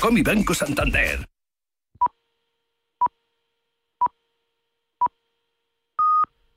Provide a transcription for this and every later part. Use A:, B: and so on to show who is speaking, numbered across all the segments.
A: Con mi Banco Santander.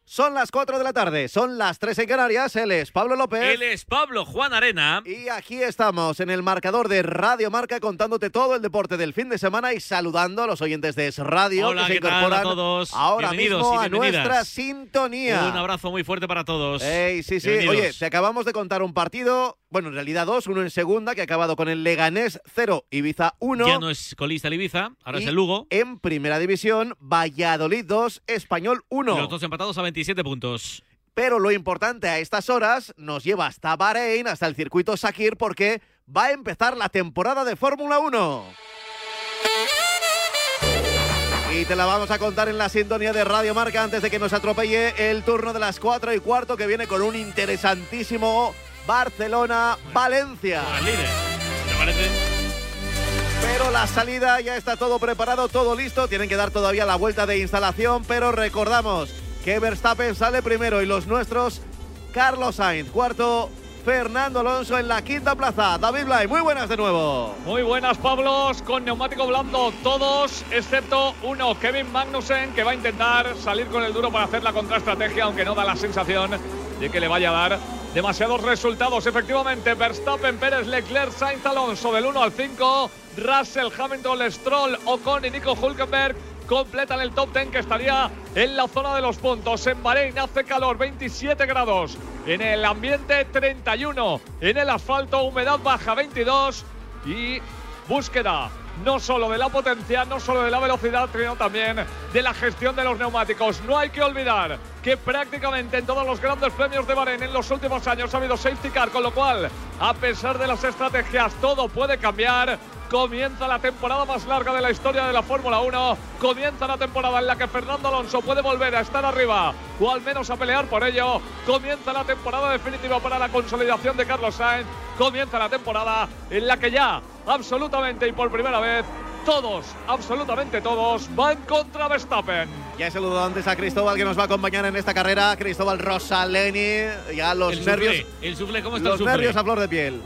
B: Son las 4 de la tarde, son las 3 en Canarias. Él es Pablo López.
C: Él es Pablo Juan Arena.
B: Y aquí estamos en el marcador de Radio Marca contándote todo el deporte del fin de semana y saludando a los oyentes de Es Radio
C: Hola,
B: que se
C: ¿qué tal
B: incorporan
C: a todos?
B: ahora
C: Bienvenidos
B: mismo
C: y
B: a nuestra sintonía.
C: Un abrazo muy fuerte para todos.
B: Ey, sí, sí.
C: Bienvenidos.
B: Oye, te acabamos de contar un partido, bueno, en realidad dos, uno en segunda, que ha acabado con el Leganés 0, Ibiza 1.
C: Ya no es colista el Ibiza, ahora
B: y
C: es el Lugo.
B: En primera división, Valladolid 2, Español 1.
C: Los dos empatados a 27 puntos.
B: Pero lo importante a estas horas nos lleva hasta Bahrein, hasta el circuito Sakir, porque va a empezar la temporada de Fórmula 1. Y te la vamos a contar en la sintonía de Radio Marca antes de que nos atropelle el turno de las 4 y cuarto que viene con un interesantísimo
C: ¿Te parece?
B: Pero la salida ya está todo preparado, todo listo. Tienen que dar todavía la vuelta de instalación, pero recordamos que Verstappen sale primero y los nuestros, Carlos Sainz, cuarto, Fernando Alonso en la quinta plaza. David Blay, muy buenas de nuevo.
D: Muy buenas, Pablos, con neumático blando todos, excepto uno, Kevin Magnussen, que va a intentar salir con el duro para hacer la contraestrategia, aunque no da la sensación de que le vaya a dar demasiados resultados. Efectivamente, Verstappen, Pérez, Leclerc, Sainz, Alonso del 1 al 5, Russell, Hamilton, Stroll, Ocon y Nico Hulkenberg completan el top 10 que estaría en la zona de los puntos. En Bahrein hace calor, 27 grados. En el ambiente, 31. En el asfalto, humedad baja, 22. Y búsqueda no solo de la potencia, no solo de la velocidad, sino también de la gestión de los neumáticos. No hay que olvidar que prácticamente en todos los grandes premios de Bahrein en los últimos años ha habido safety car, con lo cual, a pesar de las estrategias, todo puede cambiar. Comienza la temporada más larga de la historia de la Fórmula 1. Comienza la temporada en la que Fernando Alonso puede volver a estar arriba o al menos a pelear por ello. Comienza la temporada definitiva para la consolidación de Carlos Sainz. Comienza la temporada en la que ya, absolutamente y por primera vez, todos, absolutamente todos, van contra Verstappen.
B: Ya he saludado antes a Cristóbal que nos va a acompañar en esta carrera. Cristóbal Rosaleni, ya los
C: el
B: nervios.
C: Suflé. El suflé, ¿cómo está
B: Los
C: el
B: nervios a flor de piel.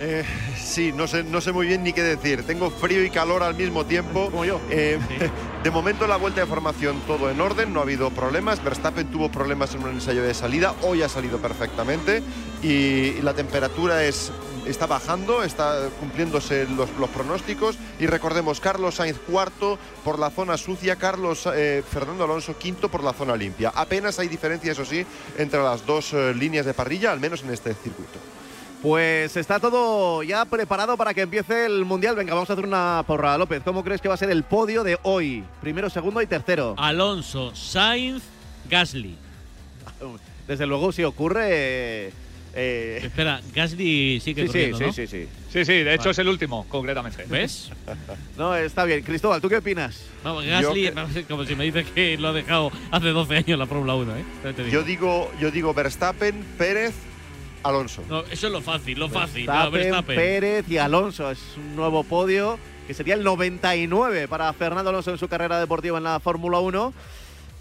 E: Eh, sí, no sé, no sé muy bien ni qué decir. Tengo frío y calor al mismo tiempo.
B: Como yo.
E: Eh, De momento la vuelta de formación todo en orden, no ha habido problemas. Verstappen tuvo problemas en un ensayo de salida, hoy ha salido perfectamente y, la temperatura es, está bajando, está cumpliéndose los, los pronósticos. Y recordemos, Carlos Sainz cuarto por la zona sucia, Carlos eh, Fernando Alonso quinto por la zona limpia. Apenas hay diferencia, eso sí, entre las dos eh, líneas de parrilla, al menos en este circuito.
B: Pues está todo ya preparado para que empiece el Mundial. Venga, vamos a hacer una porra, López. ¿Cómo crees que va a ser el podio de hoy? Primero, segundo y tercero.
C: Alonso, Sainz, Gasly.
B: Desde luego, si ocurre... eh,
C: Espera, Gasly sigue
B: sí, sí,
C: corriendo,
B: sí,
C: ¿no?
B: sí, sí.
D: Sí, sí, de hecho
C: Vale.
D: es el último, concretamente.
C: ¿Ves?
B: No, está bien. Cristóbal, ¿tú qué opinas?
C: Vamos, Gasly, como si me dices que lo ha dejado hace 12 años la Fórmula 1, ¿eh? También te digo.
E: Yo digo, yo digo Verstappen, Pérez, Alonso.
C: No, eso es lo fácil, lo fácil. No,
B: Verstappen,
C: Verstappen.
B: Pérez y Alonso. Es un nuevo podio que sería el 99 para Fernando Alonso en su carrera deportiva en la Fórmula 1.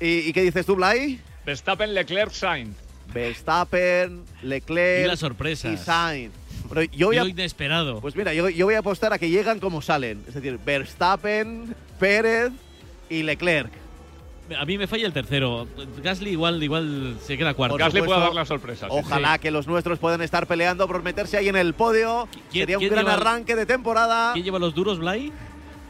B: ¿Y, y qué dices tú, Blay?
D: Verstappen, Leclerc, Sainz.
B: Verstappen, Leclerc
C: Y las sorpresas.
B: y Sainz. Bueno, yo voy a-
C: lo inesperado.
B: pues mira, yo, yo voy a apostar a que llegan como salen. Es decir, Verstappen, Pérez y Leclerc.
C: A mí me falla el tercero. Gasly igual, igual se queda cuarto.
B: Por
D: Gasly puede dar la sorpresa. sí,
B: Ojalá que los nuestros puedan estar peleando por meterse ahí en el podio.
C: ¿Quién-
B: Sería un gran
C: lleva
B: arranque de temporada,
C: ¿Quién lleva los duros, Blay?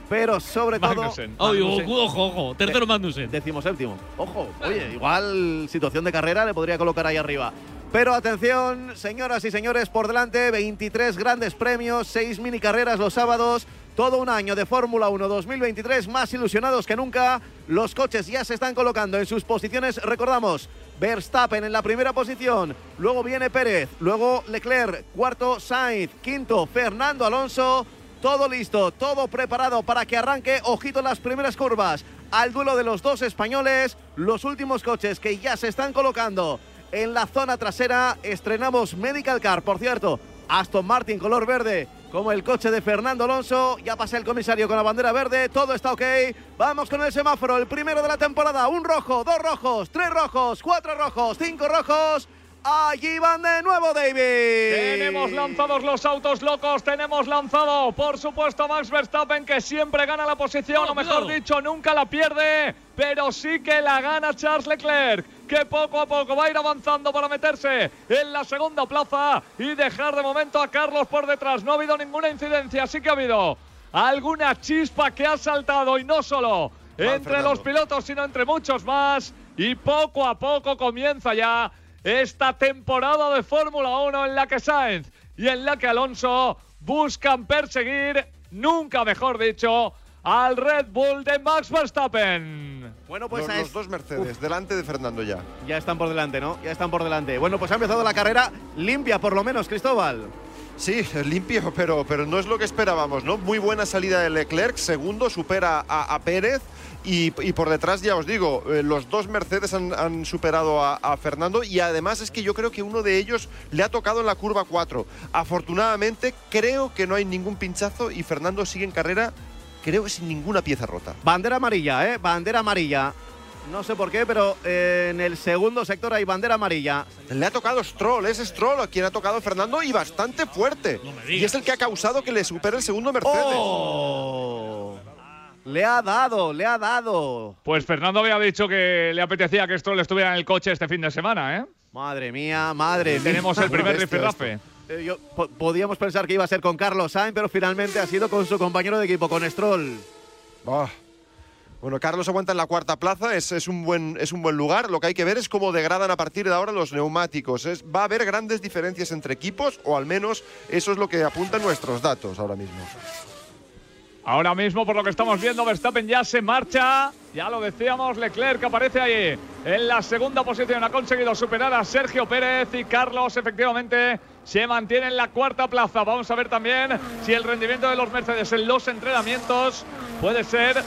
B: pero sobre todo
D: Magnussen.
C: Ay,
B: Magnussen.
C: ojo, ojo, ojo. Tercero Magnussen.
B: Décimo séptimo. Ojo, oye, igual situación de carrera le podría colocar ahí arriba. Pero atención, señoras y señores, por delante 23 grandes premios, 6 mini carreras los sábados, todo un año de Fórmula 1 2023, más ilusionados que nunca. Los coches ya se están colocando en sus posiciones, recordamos, Verstappen en la primera posición, luego viene Pérez, luego Leclerc, cuarto Sainz, quinto Fernando Alonso. Todo listo, todo preparado para que arranque, ojito las primeras curvas, al duelo de los dos españoles, los últimos coches que ya se están colocando en la zona trasera. Estrenamos Medical Car, por cierto, Aston Martin color verde, como el coche de Fernando Alonso. Ya pasa el comisario con la bandera verde, todo está ok. Vamos con el semáforo, el primero de la temporada. Un rojo, dos rojos, tres rojos, cuatro rojos, cinco rojos. Allí van de nuevo, David.
D: Tenemos lanzados los autos locos, tenemos lanzado, por supuesto, Max Verstappen, que siempre gana la posición, o mejor dicho, nunca la pierde, pero sí que la gana Charles Leclerc, que poco a poco va a ir avanzando para meterse en la segunda plaza y dejar de momento a Carlos por detrás. No ha habido ninguna incidencia, sí que ha habido alguna chispa que ha saltado y no solo entre los pilotos, sino entre muchos más. Y poco a poco comienza ya esta temporada de Fórmula 1 en la que Sainz y en la que Alonso buscan perseguir, nunca mejor dicho, al Red Bull de Max Verstappen.
E: Bueno, pues los, dos Mercedes, delante de Fernando ya.
B: Ya están por delante, ¿no? Ya están por delante. Bueno, pues ha empezado la carrera limpia, por lo menos, Cristóbal.
E: Sí, limpio, pero, pero no es lo que esperábamos, ¿no? Muy buena salida de Leclerc, segundo, supera a Pérez. Y, por detrás, ya os digo, eh, los dos Mercedes han, superado a, Fernando y además es que yo creo que uno de ellos le ha tocado en la curva 4. Afortunadamente, creo que no hay ningún pinchazo y Fernando sigue en carrera, creo que sin ninguna pieza rota.
B: Bandera amarilla, ¿eh? Bandera amarilla. No sé por qué, pero eh, en el segundo sector hay bandera amarilla.
E: Le ha tocado Stroll, es Stroll a quien ha tocado Fernando y bastante fuerte. y es el que ha causado que le supere el segundo Mercedes.
B: Oh. Le ha dado, le ha dado.
D: Pues Fernando había dicho que le apetecía que esto le estuviera en el coche este fin de semana, ¿eh?
B: Madre mía, madre
D: Tenemos el primer rifirrafe.
B: Eh, podíamos pensar que iba a ser con Carlos Sainz, pero finalmente ha sido con su compañero de equipo, con Stroll.
E: Bueno, Carlos aguanta en la cuarta plaza, es, un buen, es un buen lugar. Lo que hay que ver es cómo degradan a partir de ahora los neumáticos. Es, va a haber grandes diferencias entre equipos, o al menos eso es lo que apuntan nuestros datos ahora mismo.
D: Ahora mismo, por lo que estamos viendo, Verstappen ya se marcha. Ya lo decíamos, Leclerc aparece ahí en la segunda posición. Ha conseguido superar a Sergio Pérez y Carlos, efectivamente, se mantiene en la cuarta plaza. Vamos a ver también si el rendimiento de los Mercedes en los entrenamientos puede ser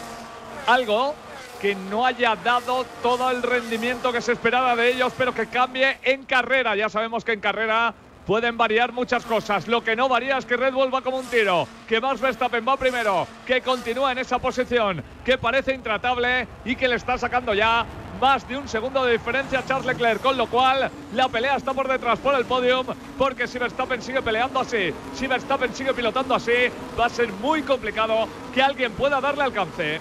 D: algo que no haya dado todo el rendimiento que se esperaba de ellos, pero que cambie en carrera. Ya sabemos que en carrera pueden variar muchas cosas. Lo que no varía es que Red Bull va como un tiro, que Max Verstappen va primero, que continúa en esa posición, que parece intratable y que le está sacando ya más de un segundo de diferencia a Charles Leclerc, con lo cual la pelea está por detrás por el podium, porque si Verstappen sigue peleando así, si Verstappen sigue pilotando así, va a ser muy complicado que alguien pueda darle alcance.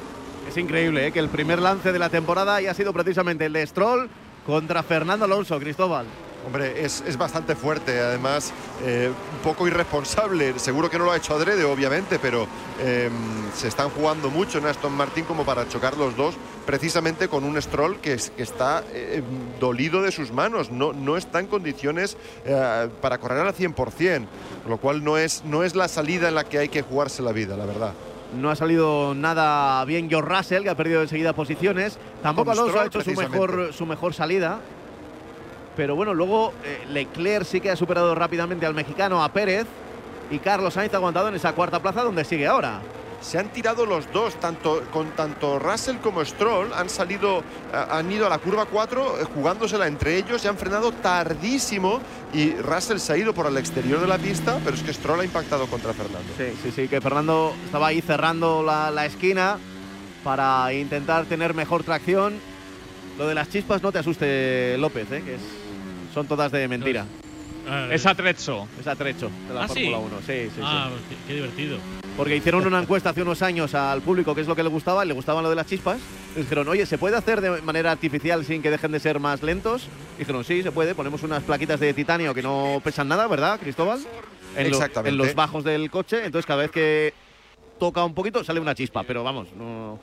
B: Es increíble ¿eh? que el primer lance de la temporada haya sido precisamente el de Stroll contra Fernando Alonso, Cristóbal.
E: Hombre, es, bastante fuerte, además eh, un poco irresponsable. Seguro que no lo ha hecho adrede, obviamente, pero em, se están jugando mucho en Aston Martin como para chocar los dos, precisamente con un Stroll que, está eh, dolido de sus manos, no, no está en condiciones eh, para correr al 100%, lo cual no es, no es la salida en la que hay que jugarse la vida, la verdad.
B: No ha salido nada bien George Russell, que ha perdido enseguida posiciones. Tampoco Alonso ha hecho su mejor, su mejor salida. Pero bueno, luego eh, Leclerc sí que ha superado rápidamente al mexicano, a Pérez. Y Carlos Sainz ha aguantado en esa cuarta plaza donde sigue ahora.
E: Se han tirado los dos, tanto, con tanto Russell como Stroll, han salido, eh, han ido a la curva 4 eh, jugándosela entre ellos y han frenado tardísimo y Russell se ha ido por el exterior de la pista, pero es que Stroll ha impactado contra Fernando.
B: Sí, sí, sí, que Fernando estaba ahí cerrando la, la esquina para intentar tener mejor tracción. Lo de las chispas no te asuste López, ¿eh? que es son todas de mentira.
D: Ah, es atrecho.
B: Es atrecho de la
C: ¿Ah,
B: Fórmula 1. Sí, sí,
C: ah, qué, divertido.
B: Porque hicieron una encuesta hace unos años al público qué es lo que le gustaba, y le gustaba lo de las chispas. Y dijeron, oye, ¿se puede hacer de manera artificial sin que dejen de ser más lentos? Y dijeron, sí, se puede. Ponemos unas plaquitas de titanio que no pesan nada, ¿verdad, Cristóbal? En
E: Exactamente.
B: en los bajos del coche. Entonces, cada vez que toca un poquito, sale una chispa. Pero vamos, no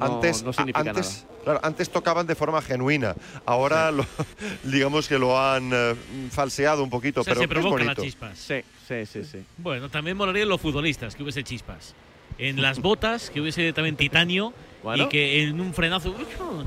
E: antes,
B: no significa
E: antes, antes tocaban de forma genuina. Ahora, digamos que lo han eh, falseado un poquito, pero
C: se provocan
E: las
C: chispas.
B: Sí, sí, sí, sí.
C: Bueno, también molaría los futbolistas que hubiese chispas. En las botas, que hubiese también titanio y que en un frenazo.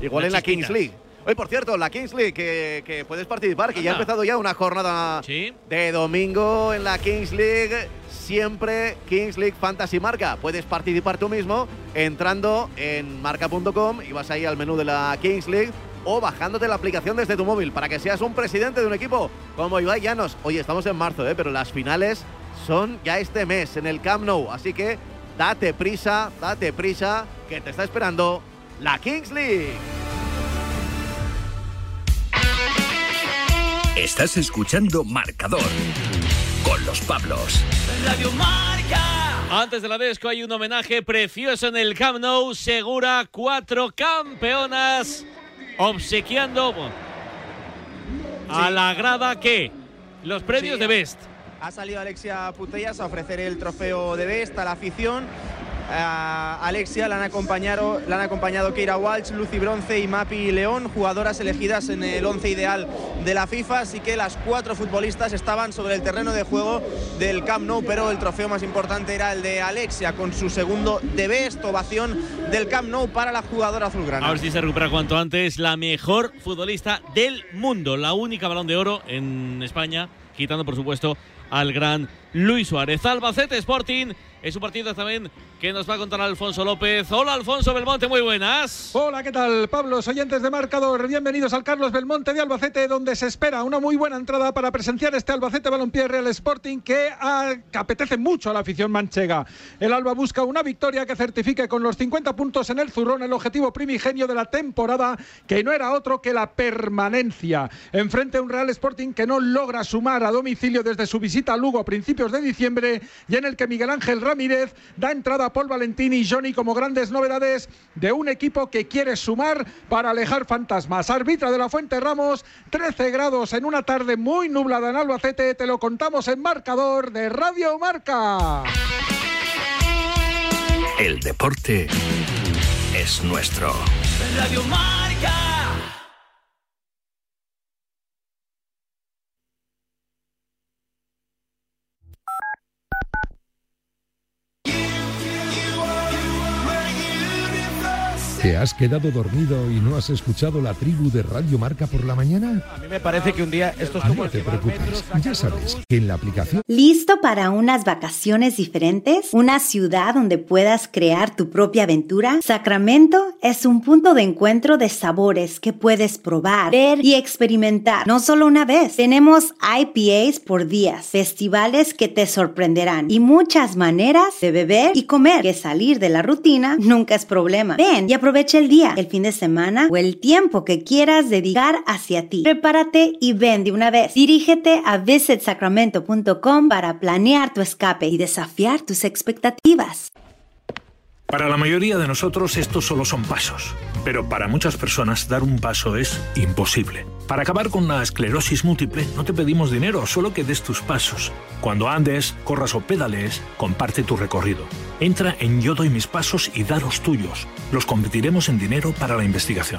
B: Igual en la Kings League. Hoy, por cierto, la Kings League, que, puedes participar, que ya ha empezado ya una jornada de domingo en la Kings League siempre Kings League Fantasy Marca. Puedes participar tú mismo entrando en marca.com y vas ahí al menú de la Kings League o bajándote la aplicación desde tu móvil para que seas un presidente de un equipo como Ibai Llanos. Oye, estamos en marzo, ¿eh? pero las finales son ya este mes en el Camp Nou, así que date prisa, date prisa, que te está esperando la Kings League.
A: Estás escuchando Marcador con los Pablos.
C: Radio Marca. Antes de la Desco hay un homenaje precioso en el Camp Nou. Segura cuatro campeonas obsequiando a la grada que los premios de Best.
F: Ha salido Alexia Putellas a ofrecer el trofeo de Best a la afición a Alexia la han acompañado, acompañado Keira Walsh, Lucy Bronce y Mapi León, jugadoras elegidas en el once ideal de la FIFA, así que las cuatro futbolistas estaban sobre el terreno de juego del Camp Nou, pero el trofeo más importante era el de Alexia con su segundo de best ovación del Camp Nou para la jugadora azulgrana.
C: A ver si se recupera cuanto antes la mejor futbolista del mundo, la única balón de oro en España, quitando por supuesto al gran Luis Suárez. Albacete Sporting es un partido también que nos va a contar Alfonso López. Hola Alfonso Belmonte, muy buenas.
G: Hola, ¿qué tal? Pablo, oyentes de marcador, bienvenidos al Carlos Belmonte de Albacete, donde se espera una muy buena entrada para presenciar este Albacete Balompié Real Sporting que, apetece mucho a la afición manchega. El Alba busca una victoria que certifique con los 50 puntos en el zurrón el objetivo primigenio de la temporada, que no era otro que la permanencia. Enfrente a un Real Sporting que no logra sumar a domicilio desde su visita a Lugo a principios de diciembre y en el que Miguel Ángel Ramírez da entrada a Paul Valentín y Johnny como grandes novedades de un equipo que quiere sumar para alejar fantasmas. Arbitra de la Fuente Ramos, 13 grados en una tarde muy nublada en Albacete, te lo contamos en marcador de Radio Marca.
A: El deporte es nuestro.
C: Radio Marca.
H: ¿Te has quedado dormido y no has escuchado la tribu de Radio Marca por la mañana?
F: A mí me parece que un día esto es como
H: No te preocupes, ya sabes que en la aplicación
I: ¿Listo para unas vacaciones diferentes? ¿Una ciudad donde puedas crear tu propia aventura? Sacramento es un punto de encuentro de sabores que puedes probar, ver y experimentar. No solo una vez. Tenemos IPAs por días, festivales que te sorprenderán y muchas maneras de beber y comer que salir de la rutina nunca es problema. Ven y aprovecha el día, el fin de semana o el tiempo que quieras dedicar hacia ti. Prepárate y ven de una vez. Dirígete a visitsacramento.com para planear tu escape y desafiar tus expectativas.
J: Para la mayoría de nosotros estos solo son pasos, pero para muchas personas dar un paso es imposible. Para acabar con la esclerosis múltiple no te pedimos dinero, solo que des tus pasos. Cuando andes, corras o pedalees, comparte tu recorrido. Entra en Yo doy mis pasos y da los tuyos. Los convertiremos en dinero para la investigación.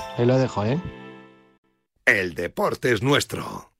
K: ahí lo dejo, ¿eh?
H: El deporte es nuestro.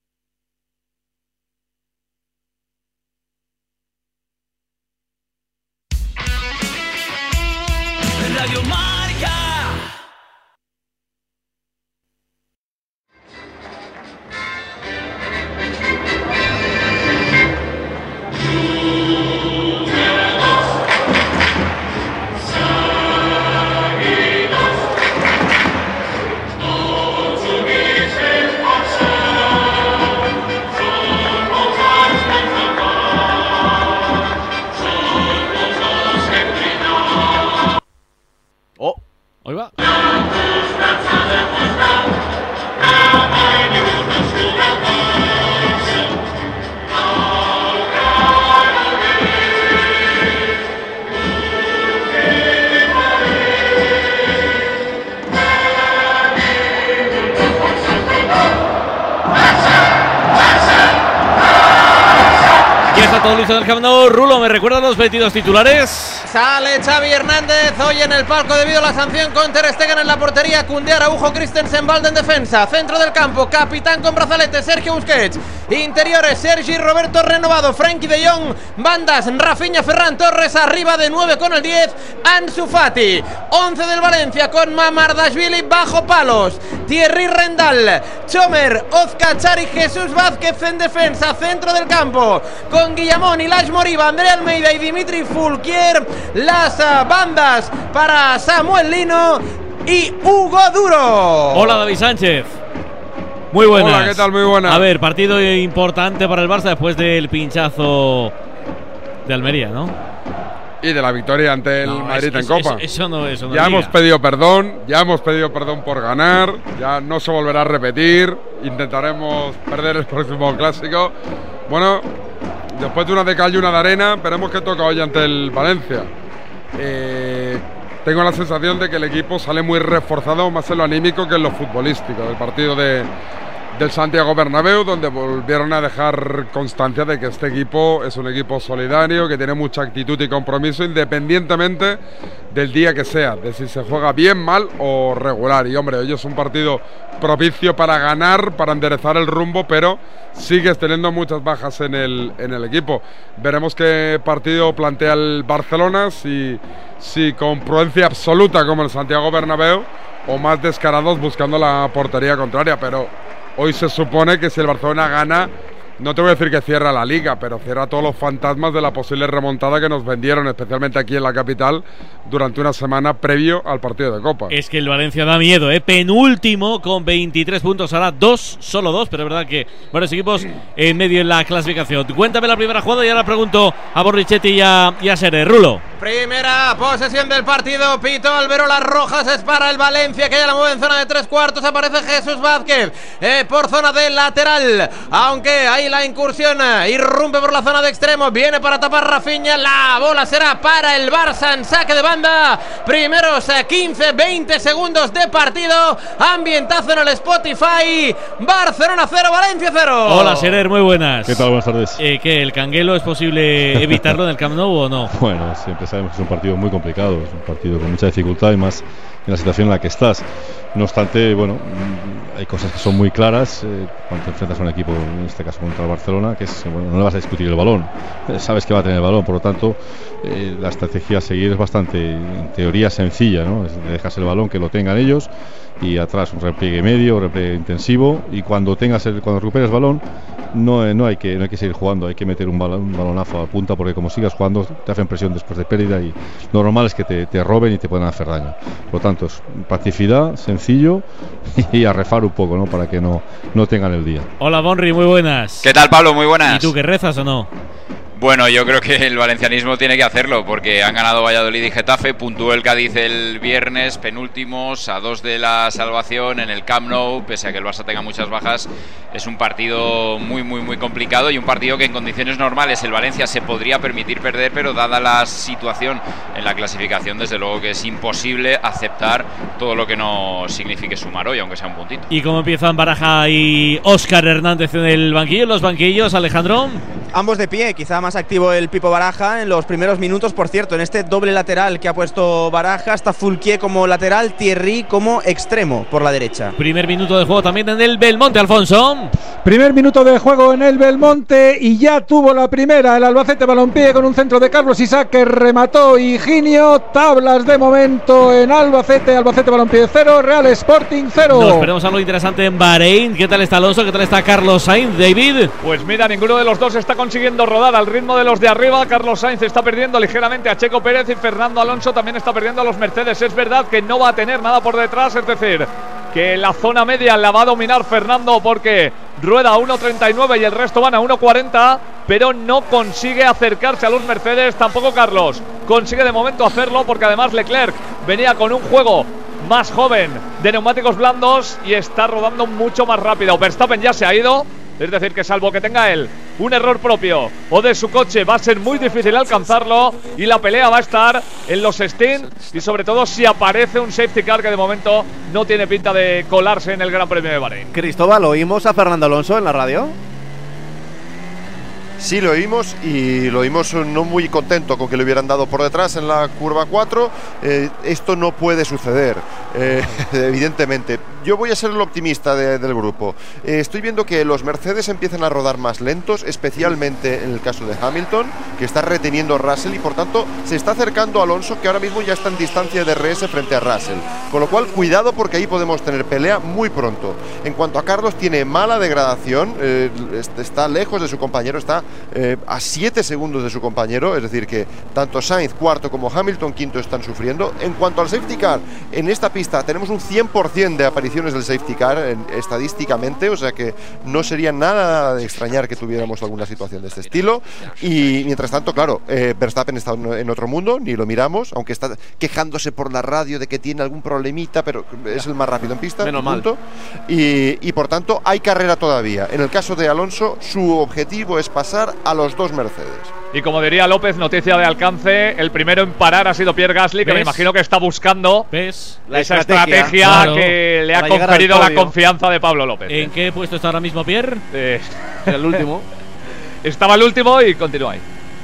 C: Ya está todo listo en el Camp Nou. Rulo, ¿me recuerdan los 22 titulares?
F: Sale Xavi Hernández hoy en el palco debido a la sanción con Ter Stegen en la portería. Cunde Araujo, Christensen, Valde en defensa. Centro del campo, capitán con brazalete, Sergio Busquets. Interiores, Sergi Roberto renovado, Frankie de Jong. Bandas, Rafinha Ferran Torres arriba de 9 con el 10. Ansu Fati. 11 del Valencia con Mamardashvili bajo palos. Thierry Rendal, Chomer, Ozka Chari, Jesús Vázquez en defensa. Centro del campo con Guillamón, Ilash Moriba, André Almeida y Dimitri Fulquier. Las ah, bandas para Samuel Lino y Hugo Duro.
C: Hola, David Sánchez. Muy buenas.
L: Hola, ¿qué tal? Muy buenas.
C: A ver, partido importante para el Barça después del pinchazo de Almería, ¿no?
L: Y de la victoria ante el
C: No,
L: Madrid en Copa.
C: eso no- eso no
L: ya
C: diga.
L: hemos pedido perdón, ya hemos pedido perdón por ganar, ya no se volverá a repetir, intentaremos perder el próximo clásico. Bueno, después de una de cal y una de arena, veremos qué toca hoy ante el Valencia. Eh, tengo la sensación de que el equipo sale muy reforzado más en lo anímico que en lo futbolístico del partido de, del Santiago Bernabéu, donde volvieron a dejar constancia de que este equipo es un equipo solidario, que tiene mucha actitud y compromiso, independientemente del día que sea, de si se juega bien, mal o regular. Y hombre, hoy es un partido propicio para ganar, para enderezar el rumbo, pero sigues teniendo muchas bajas en el, en el equipo. Veremos qué partido plantea el Barcelona, si, si con prudencia absoluta como el Santiago Bernabéu o más descarados buscando la portería contraria, pero hoy se supone que si el Barcelona gana, no te voy a decir que cierra la liga, pero cierra todos los fantasmas de la posible remontada que nos vendieron, especialmente aquí en la capital, durante una semana previo al partido de Copa.
C: Es que el Valencia da miedo, ¿eh? Penúltimo con 23 puntos, ahora dos, solo dos, pero es verdad que varios equipos en medio en la clasificación. Cuéntame la primera jugada y ahora pregunto a Borrichetti y a, y a Sere. Rulo.
F: Primera posesión del partido. Pito Alberolas Rojas es para el Valencia que ya la mueve en zona de tres cuartos. Aparece Jesús Vázquez eh, por zona de lateral. Aunque ahí la incursión eh, irrumpe por la zona de extremo. Viene para tapar Rafinha. La bola será para el Barça en saque de banda. Primeros eh, 15, 20 segundos de partido. Ambientazo en el Spotify. Barcelona 0, Valencia 0.
C: Hola, Serer, muy buenas.
M: ¿Qué tal? Buenas tardes.
C: Eh, ¿Qué? ¿El canguelo es posible evitarlo en el Camp Nou o no?
M: Bueno, siempre sabemos que es un partido muy complicado, es un partido con mucha dificultad y más en la situación en la que estás. No obstante, bueno, hay cosas que son muy claras eh, cuando te enfrentas a un equipo, en este caso contra el Barcelona, que es, bueno, no le vas a discutir el balón, Eh, sabes que va a tener el balón, por lo tanto, eh, la estrategia a seguir es bastante, en teoría, sencilla, ¿no? Dejas el balón, que lo tengan ellos y atrás un repliegue medio, un repliegue intensivo y cuando tengas el, cuando recuperes el balón no, eh, no, hay que, no hay que seguir jugando, hay que meter un, balón, un balonazo a punta porque como sigas jugando te hacen presión después de pérdida y lo normal es que te, te roben y te puedan hacer daño. Por lo tanto, es pacificidad, sencillo y a refar un poco ¿no? para que no, no tengan el día.
C: Hola, Bonri, muy buenas.
N: ¿Qué tal, Pablo? Muy buenas.
C: ¿Y tú que rezas o no?
N: Bueno, yo creo que el valencianismo tiene que hacerlo porque han ganado Valladolid y Getafe, puntuó el Cádiz el viernes, penúltimos, a dos de la salvación en el Camp Nou, pese a que el Barça tenga muchas bajas, es un partido muy, muy, muy complicado y un partido que en condiciones normales el Valencia se podría permitir perder, pero dada la situación en la clasificación, desde luego que es imposible aceptar todo lo que no signifique sumar hoy, aunque sea un puntito.
C: ¿Y cómo empiezan Baraja y Óscar Hernández en el banquillo, en los banquillos, Alejandro?
F: Ambos de pie, quizá más activo el Pipo Baraja en los primeros minutos, por cierto, en este doble lateral que ha puesto Baraja, está Fulquier como lateral, Thierry como extremo por la derecha.
C: Primer minuto de juego también en el Belmonte, Alfonso.
G: Primer minuto de juego en el Belmonte y ya tuvo la primera el Albacete Balompié con un centro de Carlos Isaac que remató Higinio. Tablas de momento en Albacete, Albacete Balompié 0, Real Sporting 0.
C: Nos esperamos algo interesante en Bahrein. ¿Qué tal está Alonso? ¿Qué tal está Carlos Sainz? David.
D: Pues mira, ninguno de los dos está consiguiendo rodar al ritmo de los de arriba. Carlos Sainz está perdiendo ligeramente a Checo Pérez y Fernando Alonso también está perdiendo a los Mercedes. Es verdad que no va a tener nada por detrás, es decir, que la zona media la va a dominar Fernando porque rueda a 1.39 y el resto van a 1.40, pero no consigue acercarse a los Mercedes. Tampoco Carlos consigue de momento hacerlo porque además Leclerc venía con un juego más joven de neumáticos blandos y está rodando mucho más rápido. Verstappen ya se ha ido, es decir, que salvo que tenga él un error propio o de su coche, va a ser muy difícil alcanzarlo y la pelea va a estar en los Steam y sobre todo si aparece un safety car que de momento no tiene pinta de colarse en el Gran Premio de Bahrein.
B: Cristóbal, ¿oímos a Fernando Alonso en la radio?
E: Sí lo oímos y lo oímos no muy contento con que le hubieran dado por detrás en la curva 4. Eh, esto no puede suceder, eh, evidentemente. Yo voy a ser el optimista de- del grupo. Eh, estoy viendo que los Mercedes empiezan a rodar más lentos, especialmente en el caso de Hamilton, que está reteniendo a Russell y por tanto se está acercando a Alonso, que ahora mismo ya está en distancia de RS frente a Russell. Con lo cual, cuidado porque ahí podemos tener pelea muy pronto. En cuanto a Carlos, tiene mala degradación, eh, est- está lejos de su compañero, está eh, a 7 segundos de su compañero, es decir, que tanto Sainz cuarto como Hamilton quinto están sufriendo. En cuanto al safety car, en esta pista tenemos un 100% de apariciones del safety car en- estadísticamente, o sea que no sería nada de extrañar que tuviéramos alguna situación de este estilo. Y mientras tanto, claro, eh, Verstappen está en otro mundo, ni lo miramos, aunque está quejándose por la radio de que tiene algún problemita, pero es el más rápido en pista.
B: Menos mal.
E: Y, y por tanto hay carrera todavía. En el caso de Alonso, su objetivo es pasar a los dos Mercedes.
D: Y como diría López, noticia de alcance, el primero en parar ha sido Pierre Gasly, que me imagino que está buscando
C: ¿Ves?
B: La
D: esa
B: estrategia.
D: estrategia,
C: Claro.
D: que le ha conferido la confianza de Pablo López.
C: ¿En qué puesto está ahora mismo Pierre?
D: Eh,
B: El último.
D: estaba el último y continúa ahí,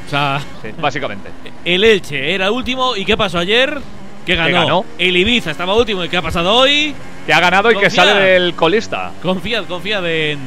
C: O sea,
D: sí, básicamente.
C: el Elche era último. ¿Y qué pasó ayer? Que ganó.
D: ganó?
C: El Ibiza estaba último. ¿Y qué ha pasado hoy?
D: Que ha ganado y que sale del colista.
C: Confiad, confiad en,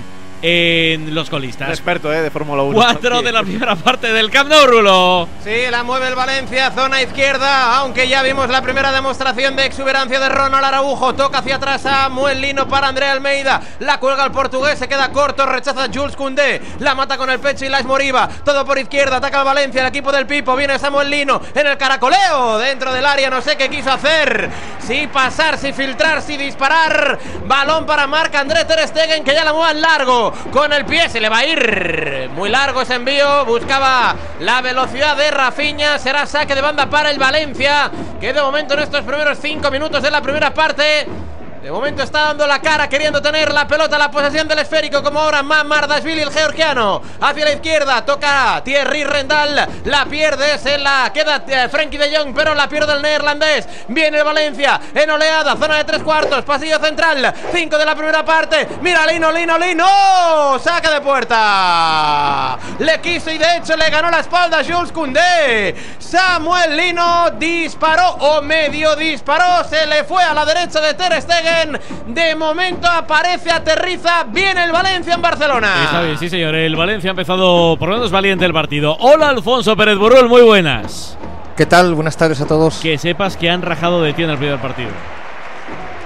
C: en los
B: Un
C: colistas.
B: experto, ¿eh? De Fórmula 1.
C: Cuatro de la primera parte del Camp Nou, Rulo.
F: Sí, la mueve el Valencia, zona izquierda, aunque ya vimos la primera demostración de exuberancia de Ronald Araujo. Toca hacia atrás a Samuel Lino para Andrea Almeida. La cuelga el portugués, se queda corto, rechaza Jules Koundé. La mata con el pecho y la Moriva. Todo por izquierda, ataca al Valencia, el equipo del Pipo. Viene Samuel Lino en el caracoleo dentro del área, no sé qué quiso hacer. Si pasar, si filtrar, si disparar. Balón para Marc André Ter Stegen que ya la mueve al largo. Con el pie se le va a ir. Muy largo ese envío. Buscaba la velocidad de Rafinha. Será saque de banda para el Valencia. Que de momento en estos primeros cinco minutos de la primera parte. De momento está dando la cara queriendo tener la pelota, la posesión del esférico como ahora Mamardashvili el georgiano. Hacia la izquierda toca Thierry Rendal. La pierde, se la queda eh, Frenkie de Jong, pero la pierde el neerlandés. Viene Valencia en oleada, zona de tres cuartos, pasillo central. Cinco de la primera parte. Mira Lino, Lino, Lino. Saca de puerta. Le quiso y de hecho le ganó la espalda Jules Koundé. Samuel Lino disparó o medio disparó. Se le fue a la derecha de Ter Stegen. De momento aparece, aterriza. Viene el Valencia en Barcelona.
C: Está bien, sí, señor. El Valencia ha empezado por lo menos valiente el partido. Hola, Alfonso Pérez Burrul, muy buenas.
K: ¿Qué tal? Buenas tardes a todos.
C: Que sepas que han rajado de ti en el primer partido.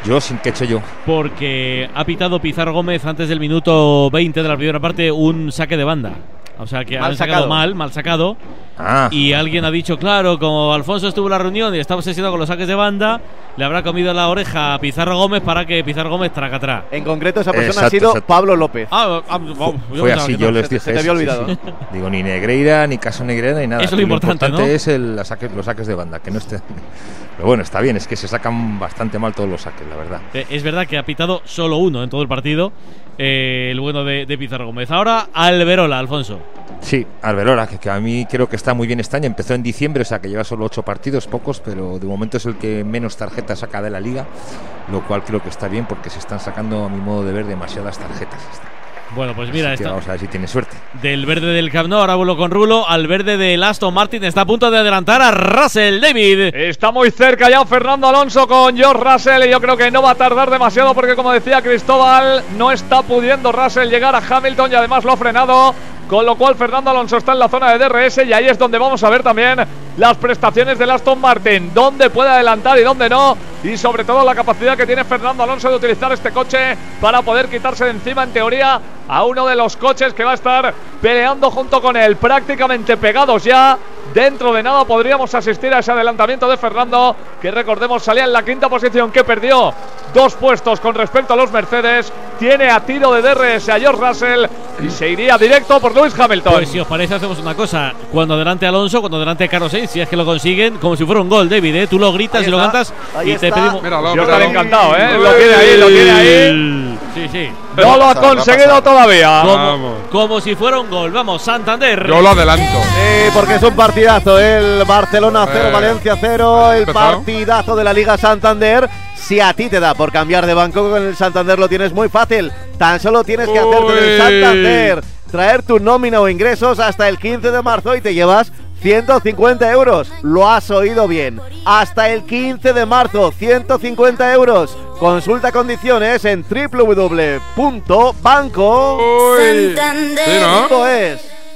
K: Yo, sin que he hecho yo.
C: Porque ha pitado Pizarro Gómez antes del minuto 20 de la primera parte un saque de banda. O sea que
B: Mal
C: han sacado
B: sacado.
C: mal, mal sacado.
K: Ah,
C: Y alguien ha dicho, claro, como Alfonso estuvo en la reunión y estaba obsesionado con los saques de banda, le habrá comido la oreja a Pizarro Gómez para que Pizarro Gómez traga atrás.
B: En concreto, esa persona ha sido
K: exacto.
B: Pablo López.
C: Ah, ah, oh, yo
K: fue así, yo
C: no.
K: les dije
B: se te había
K: sí,
B: olvidado.
K: sí. Digo, ni Negreira, ni caso Negreira, ni nada.
C: Eso es lo importante, ¿no?
K: es el, la saque- los saques de banda, que no esté. Pero bueno, está bien, es que se sacan bastante mal todos los saques, la verdad.
C: Eh, Es verdad que ha pitado solo uno en todo el partido, eh, el bueno de, de Pizarro Gómez. Ahora Alberola, Alfonso.
K: Sí, Alberora, que, que a mí creo que está muy bien este año. Empezó en diciembre, o sea que lleva solo ocho partidos, pocos, pero de momento es el que menos tarjetas saca de la liga, lo cual creo que está bien porque se están sacando, a mi modo de ver, demasiadas tarjetas.
C: Bueno, pues mira,
K: Así que vamos a ver si tiene suerte.
C: del verde del Camp Nou, ahora vuelo con Rulo, al verde del Aston Martin está a punto de adelantar a Russell David.
D: Está muy cerca ya Fernando Alonso con George Russell y yo creo que no va a tardar demasiado porque como decía Cristóbal, no está pudiendo Russell llegar a Hamilton y además lo ha frenado. Con lo cual Fernando Alonso está en la zona de DRS y ahí es donde vamos a ver también las prestaciones del Aston Martin, dónde puede adelantar y dónde no, y sobre todo la capacidad que tiene Fernando Alonso de utilizar este coche para poder quitarse de encima en teoría a uno de los coches que va a estar peleando junto con él, prácticamente pegados ya. Dentro de nada podríamos asistir a ese adelantamiento de Fernando, que recordemos salía en la quinta posición, que perdió dos puestos con respecto a los Mercedes. Tiene a tiro de DRS a George Russell y se iría directo por Lewis Hamilton.
C: Pues si os parece hacemos una cosa, cuando adelante Alonso, cuando adelante Carlos Sainz, si es que lo consiguen, como si fuera un gol, David, ¿eh? tú lo gritas
B: Ahí
C: y lo cantas
B: ahí
C: y te pedimos...
L: Míralo,
D: Yo estaré encantado, ¿eh? Lo tiene ahí, lo tiene ahí.
C: Sí, sí.
D: No lo ha conseguido todavía.
C: Como, como si fuera un gol. Vamos, Santander.
L: Yo lo adelanto.
B: Sí, porque es un partidazo. El Barcelona 0,
L: Eh,
B: Valencia 0. El
L: empezado.
B: partidazo de la Liga Santander. Si a ti te da por cambiar de banco con el Santander, lo tienes muy fácil. Tan solo tienes que hacerte del. Santander. traer tu nómina o ingresos hasta el 15 de marzo y te llevas 150 euros. Lo has oído bien. Hasta el 15 de marzo, 150 euros. Consulta condiciones en www.banco.es.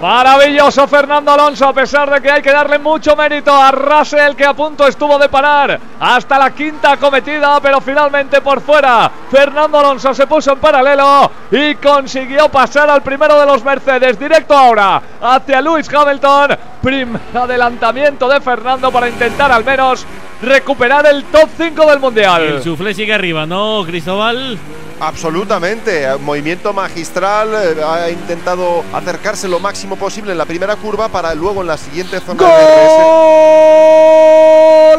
D: Maravilloso Fernando Alonso, a pesar de que hay que darle mucho mérito a Russell, que a punto estuvo de parar hasta la quinta cometida, pero finalmente por fuera. Fernando Alonso se puso en paralelo y consiguió pasar al primero de los Mercedes, directo ahora hacia Lewis Hamilton. Primer adelantamiento de Fernando para intentar al menos recuperar el top 5 del Mundial.
C: El suflé sigue arriba, ¿no, Cristóbal?
E: Absolutamente, movimiento magistral, eh, ha intentado acercarse lo máximo posible en la primera curva para luego en la siguiente zona de DRS.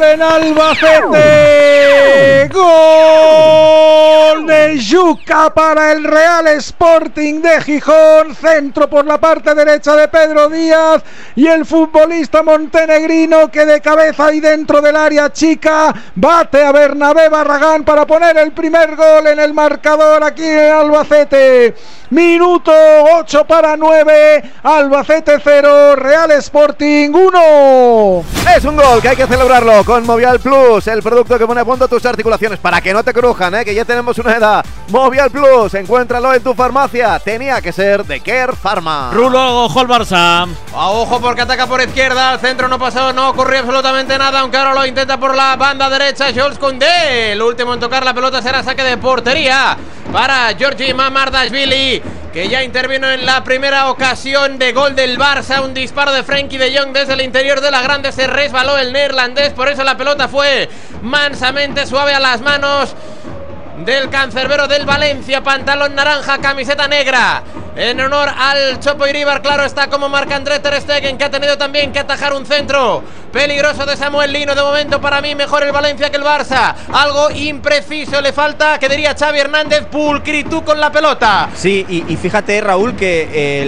G: ¡Gol en Albacete! ¡Gol de Yuca para el Real Sporting de Gijón! Centro por la parte derecha de Pedro Díaz y el futbolista montenegrino que de cabeza y dentro del área chica bate a Bernabé Barragán para poner el primer gol en el marcador aquí en Albacete. Minuto 8 para 9, Albacete 0, Real Sporting 1.
B: Es un gol que hay que celebrarlo con Movial Plus, el producto que pone a punto tus articulaciones para que no te crujan, ¿eh? que ya tenemos una edad. Movial Plus, encuéntralo en tu farmacia. Tenía que ser de Care Pharma.
C: Rulo, ojo al Barça.
F: A ojo porque ataca por izquierda, al centro no pasó, no ocurrió absolutamente nada, aunque ahora lo intenta por la banda derecha Jules Koundé. El último en tocar la pelota será saque de portería para Georgi Mamardashvili, que ya intervino en la primera ocasión de gol del Barça, un disparo de Frenkie de Jong desde el interior de la grande. Se resbaló el neerlandés, por eso la pelota fue mansamente suave a las manos del cancerbero del Valencia, pantalón naranja, camiseta negra. En honor al Chopo Iribar, claro está como marca André Ter Stegen, que ha tenido también que atajar un centro peligroso de Samuel Lino. De momento, para mí, mejor el Valencia que el Barça. Algo impreciso le falta, que diría Xavi Hernández, pulcritud con la pelota.
O: Sí, y, fíjate, Raúl, que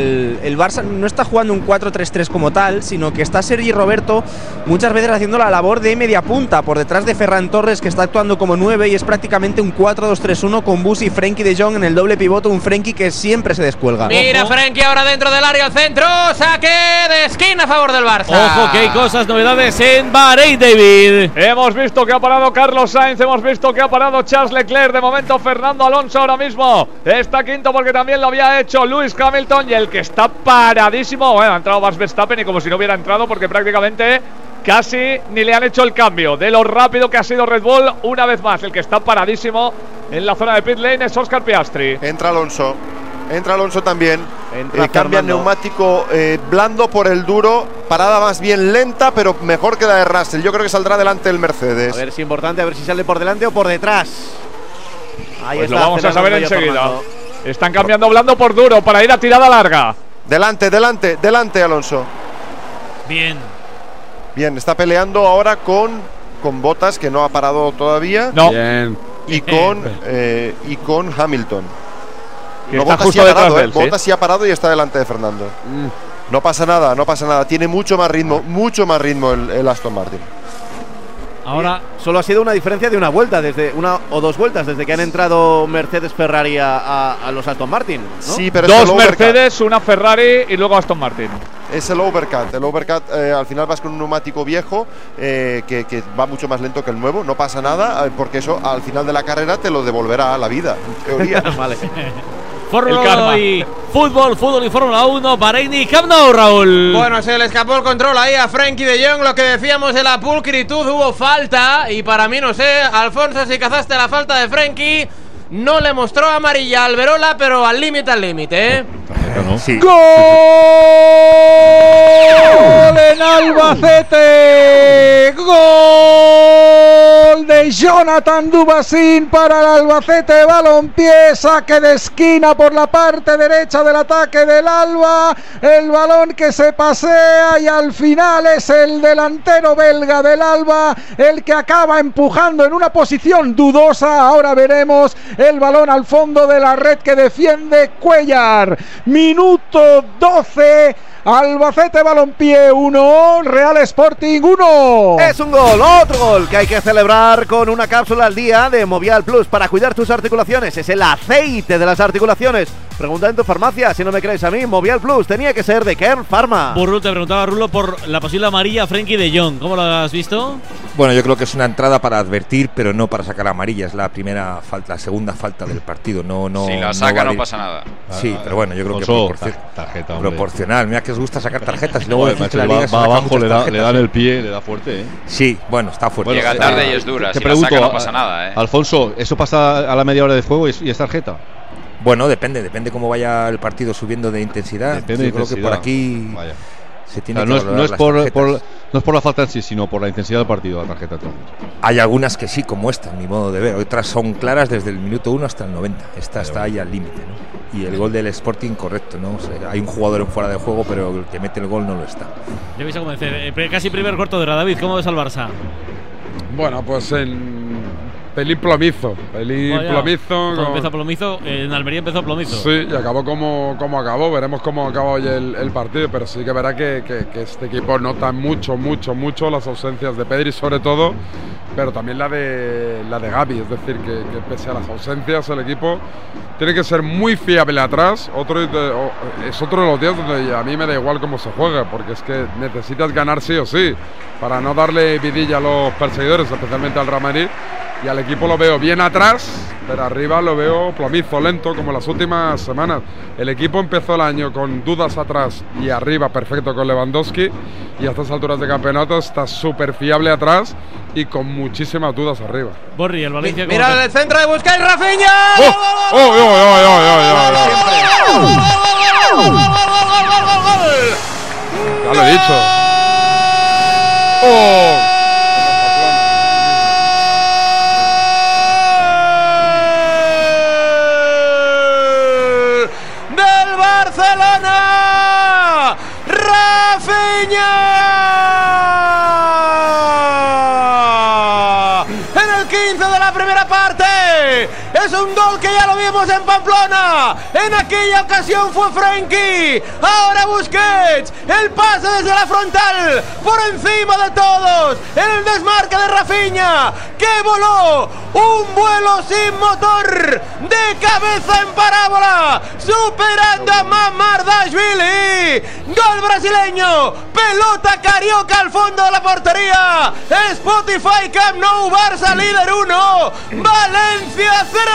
O: el, Barça no está jugando un 4-3-3 como tal, sino que está Sergi Roberto muchas veces haciendo la labor de media punta, por detrás de Ferran Torres, que está actuando como 9 y es prácticamente un 4-2-3-1 con Bus y Frenkie de Jong en el doble pivote, un Frenkie que siempre se
F: Mira Frenkie ahora dentro del área al centro, saque de esquina a favor del Barça.
C: Ojo que hay cosas, novedades en Bahrein, David.
D: Hemos visto que ha parado Carlos Sainz, hemos visto que ha parado Charles Leclerc. De momento, Fernando Alonso ahora mismo está quinto porque también lo había hecho Lewis Hamilton. Y el que está paradísimo, bueno, ha entrado Max Verstappen y como si no hubiera entrado porque prácticamente casi ni le han hecho el cambio. De lo rápido que ha sido Red Bull, una vez más, el que está paradísimo en la zona de pit lane es Oscar Piastri.
E: Entra Alonso. Entra Alonso también.
B: Entra
E: Eh, cambia
B: Fernando.
E: neumático eh, blando por el duro. Parada más bien lenta, pero mejor que la de Russell. Yo creo que saldrá delante el Mercedes.
B: A ver si importante, a ver si sale por delante o por detrás. Ahí
D: Pues
B: está
D: lo vamos a saber enseguida. Están cambiando blando por duro para ir a tirada larga.
E: Delante, delante, delante, Alonso.
C: Bien.
E: Bien, está peleando ahora con, con Botas, que no ha parado todavía.
D: No.
L: Bien.
E: Y con, eh, y con Hamilton.
D: Que
E: No,
D: está justo
E: sí ha
D: detrás
E: parado,
D: de
E: eh.
D: él, sí.
E: Ha parado y está delante de Fernando. No pasa nada, no pasa nada. Tiene mucho más ritmo, mucho más ritmo el, el Aston Martin.
C: Ahora
B: Solo ha sido una diferencia de una vuelta, desde una o dos vueltas, desde que han entrado Mercedes Ferrari a, a- a los Aston Martin. ¿no?
E: Sí, pero es
D: Dos. Mercedes, una Ferrari y luego Aston Martin.
E: Es el overcut. El overcut, eh, al final vas con un neumático viejo eh, que, que va mucho más lento que el nuevo. No pasa nada, eh, porque eso al final de la carrera te lo devolverá a la vida, en teoría.
B: vale.
C: Fórmula
D: El karma.
C: 1 y fútbol, fútbol y Fórmula 1, Bahrein y Camp Nou, Raúl.
F: Bueno, se le escapó el control ahí a Frenkie de Jong. Lo que decíamos de la pulcritud, hubo falta. Y para mí, no sé, Alfonso, si cazaste la falta de Frenkie, no le mostró amarilla al Verola, pero al límite, al límite, ¿eh?
M: ¿no?
K: Sí.
G: ¡Gol en Albacete! ¡Gol de Jonathan Dubasín para el Albacete Balompié! Saque de esquina por la parte derecha del ataque del Alba. El balón que se pasea y al final es el delantero belga del Alba el que acaba empujando en una posición dudosa. Ahora veremos el balón al fondo de la red que defiende Cuellar. Minuto 12. Albacete Balompié 1, Real Sporting 1.
B: Es un gol, otro gol que hay que celebrar con una cápsula al día de Movial Plus para cuidar tus articulaciones. Es el aceite de las articulaciones. Pregunta en tu farmacia, si no me crees a mí, Movial Plus tenía que ser de Kern Pharma.
C: Burru, te preguntaba Rulo por la posible amarilla a Frenkie de Jong. ¿Cómo lo has visto?
K: Bueno, yo creo que es una entrada para advertir, pero no para sacar amarilla. Es la primera falta, la segunda falta del partido. No, no.
N: Si la
K: no
N: saca
K: va
N: no
K: dir-
N: pasa nada.
K: Sí, pero bueno, yo creo que proporcion-
M: tar- tarjeta,
K: proporcional. Mira que os gusta sacar tarjetas y luego
M: Joder, macho,
K: la
M: va,
K: liga
M: va
K: saca
M: abajo, le, da, le dan el pie, le da fuerte. ¿eh?
K: Sí, bueno, está fuerte.
N: Llega tarde y es dura.
M: Te
N: si
M: pregunto,
N: la saca no pasa nada, ¿eh?
M: Alfonso, ¿eso pasa a la media hora de juego y, y es tarjeta?
K: Bueno, depende, depende cómo vaya el partido subiendo de intensidad.
M: Depende de
K: yo creo que por
M: intensidad.
K: aquí
M: Vaya.
K: se
M: O
K: tiene
M: sea,
K: que
M: no, es, no es por- no es por la falta en sí, sino por la intensidad del partido, la tarjeta. entonces.
K: Hay algunas que sí, como esta, en mi modo de ver. Otras son claras desde el minuto 1 hasta el 90. Esta está ahí al límite, ¿no? Y el gol del Sporting, correcto, ¿no? O sea, hay un jugador en fuera de juego, pero el que mete el gol no lo está.
C: Ya vais a convencer. Eh, casi primer corto de hora, David. ¿Cómo ves al Barça?
L: Bueno, pues en pelín plomizo. Pelín
C: Vaya,
L: plomizo.
C: cuando
L: con-
C: Empieza plomizo. En Almería empezó plomizo.
L: Sí, y acabó como, como acabó. Veremos cómo acaba hoy el, el partido, pero sí que verá que, que- que este equipo nota mucho, mucho, mucho las ausencias de Pedri, sobre todo, pero también la de la de Gaby. Es decir, que, que pese a las ausencias, el equipo tiene que ser muy fiable atrás. Otro es otro de los días donde a mí me da igual cómo se juega, porque es que necesitas ganar sí o sí para no darle vidilla a los perseguidores, especialmente al Real Madrid. Y al equipo lo veo bien atrás, pero arriba lo veo plomizo, lento, como las últimas semanas. El equipo empezó el año con dudas atrás y arriba perfecto con Lewandowski. Y a estas alturas de campeonato está súper fiable atrás y con muchísimas dudas arriba.
C: Borri, el Valencia. ¿cómo
O: Mira el centro de Busquets, Rafinha.
L: ¡Oh! ¡Oh, oh, oh, oh, oh, oh! Ya lo he dicho. ¡Oh!
O: En el 15 de la primera parte. Es un gol que ya lo vimos en Pamplona. En aquella ocasión fue Frenkie. Ahora Busquets. El pase desde la frontal. Por encima de todos. El desmarque de Rafinha. Que voló. Un vuelo sin motor. De cabeza en parábola. Superando a Mamardashvili. Gol brasileño. Pelota carioca al fondo de la portería. Spotify Camp Nou Barça líder 1. Valencia 0.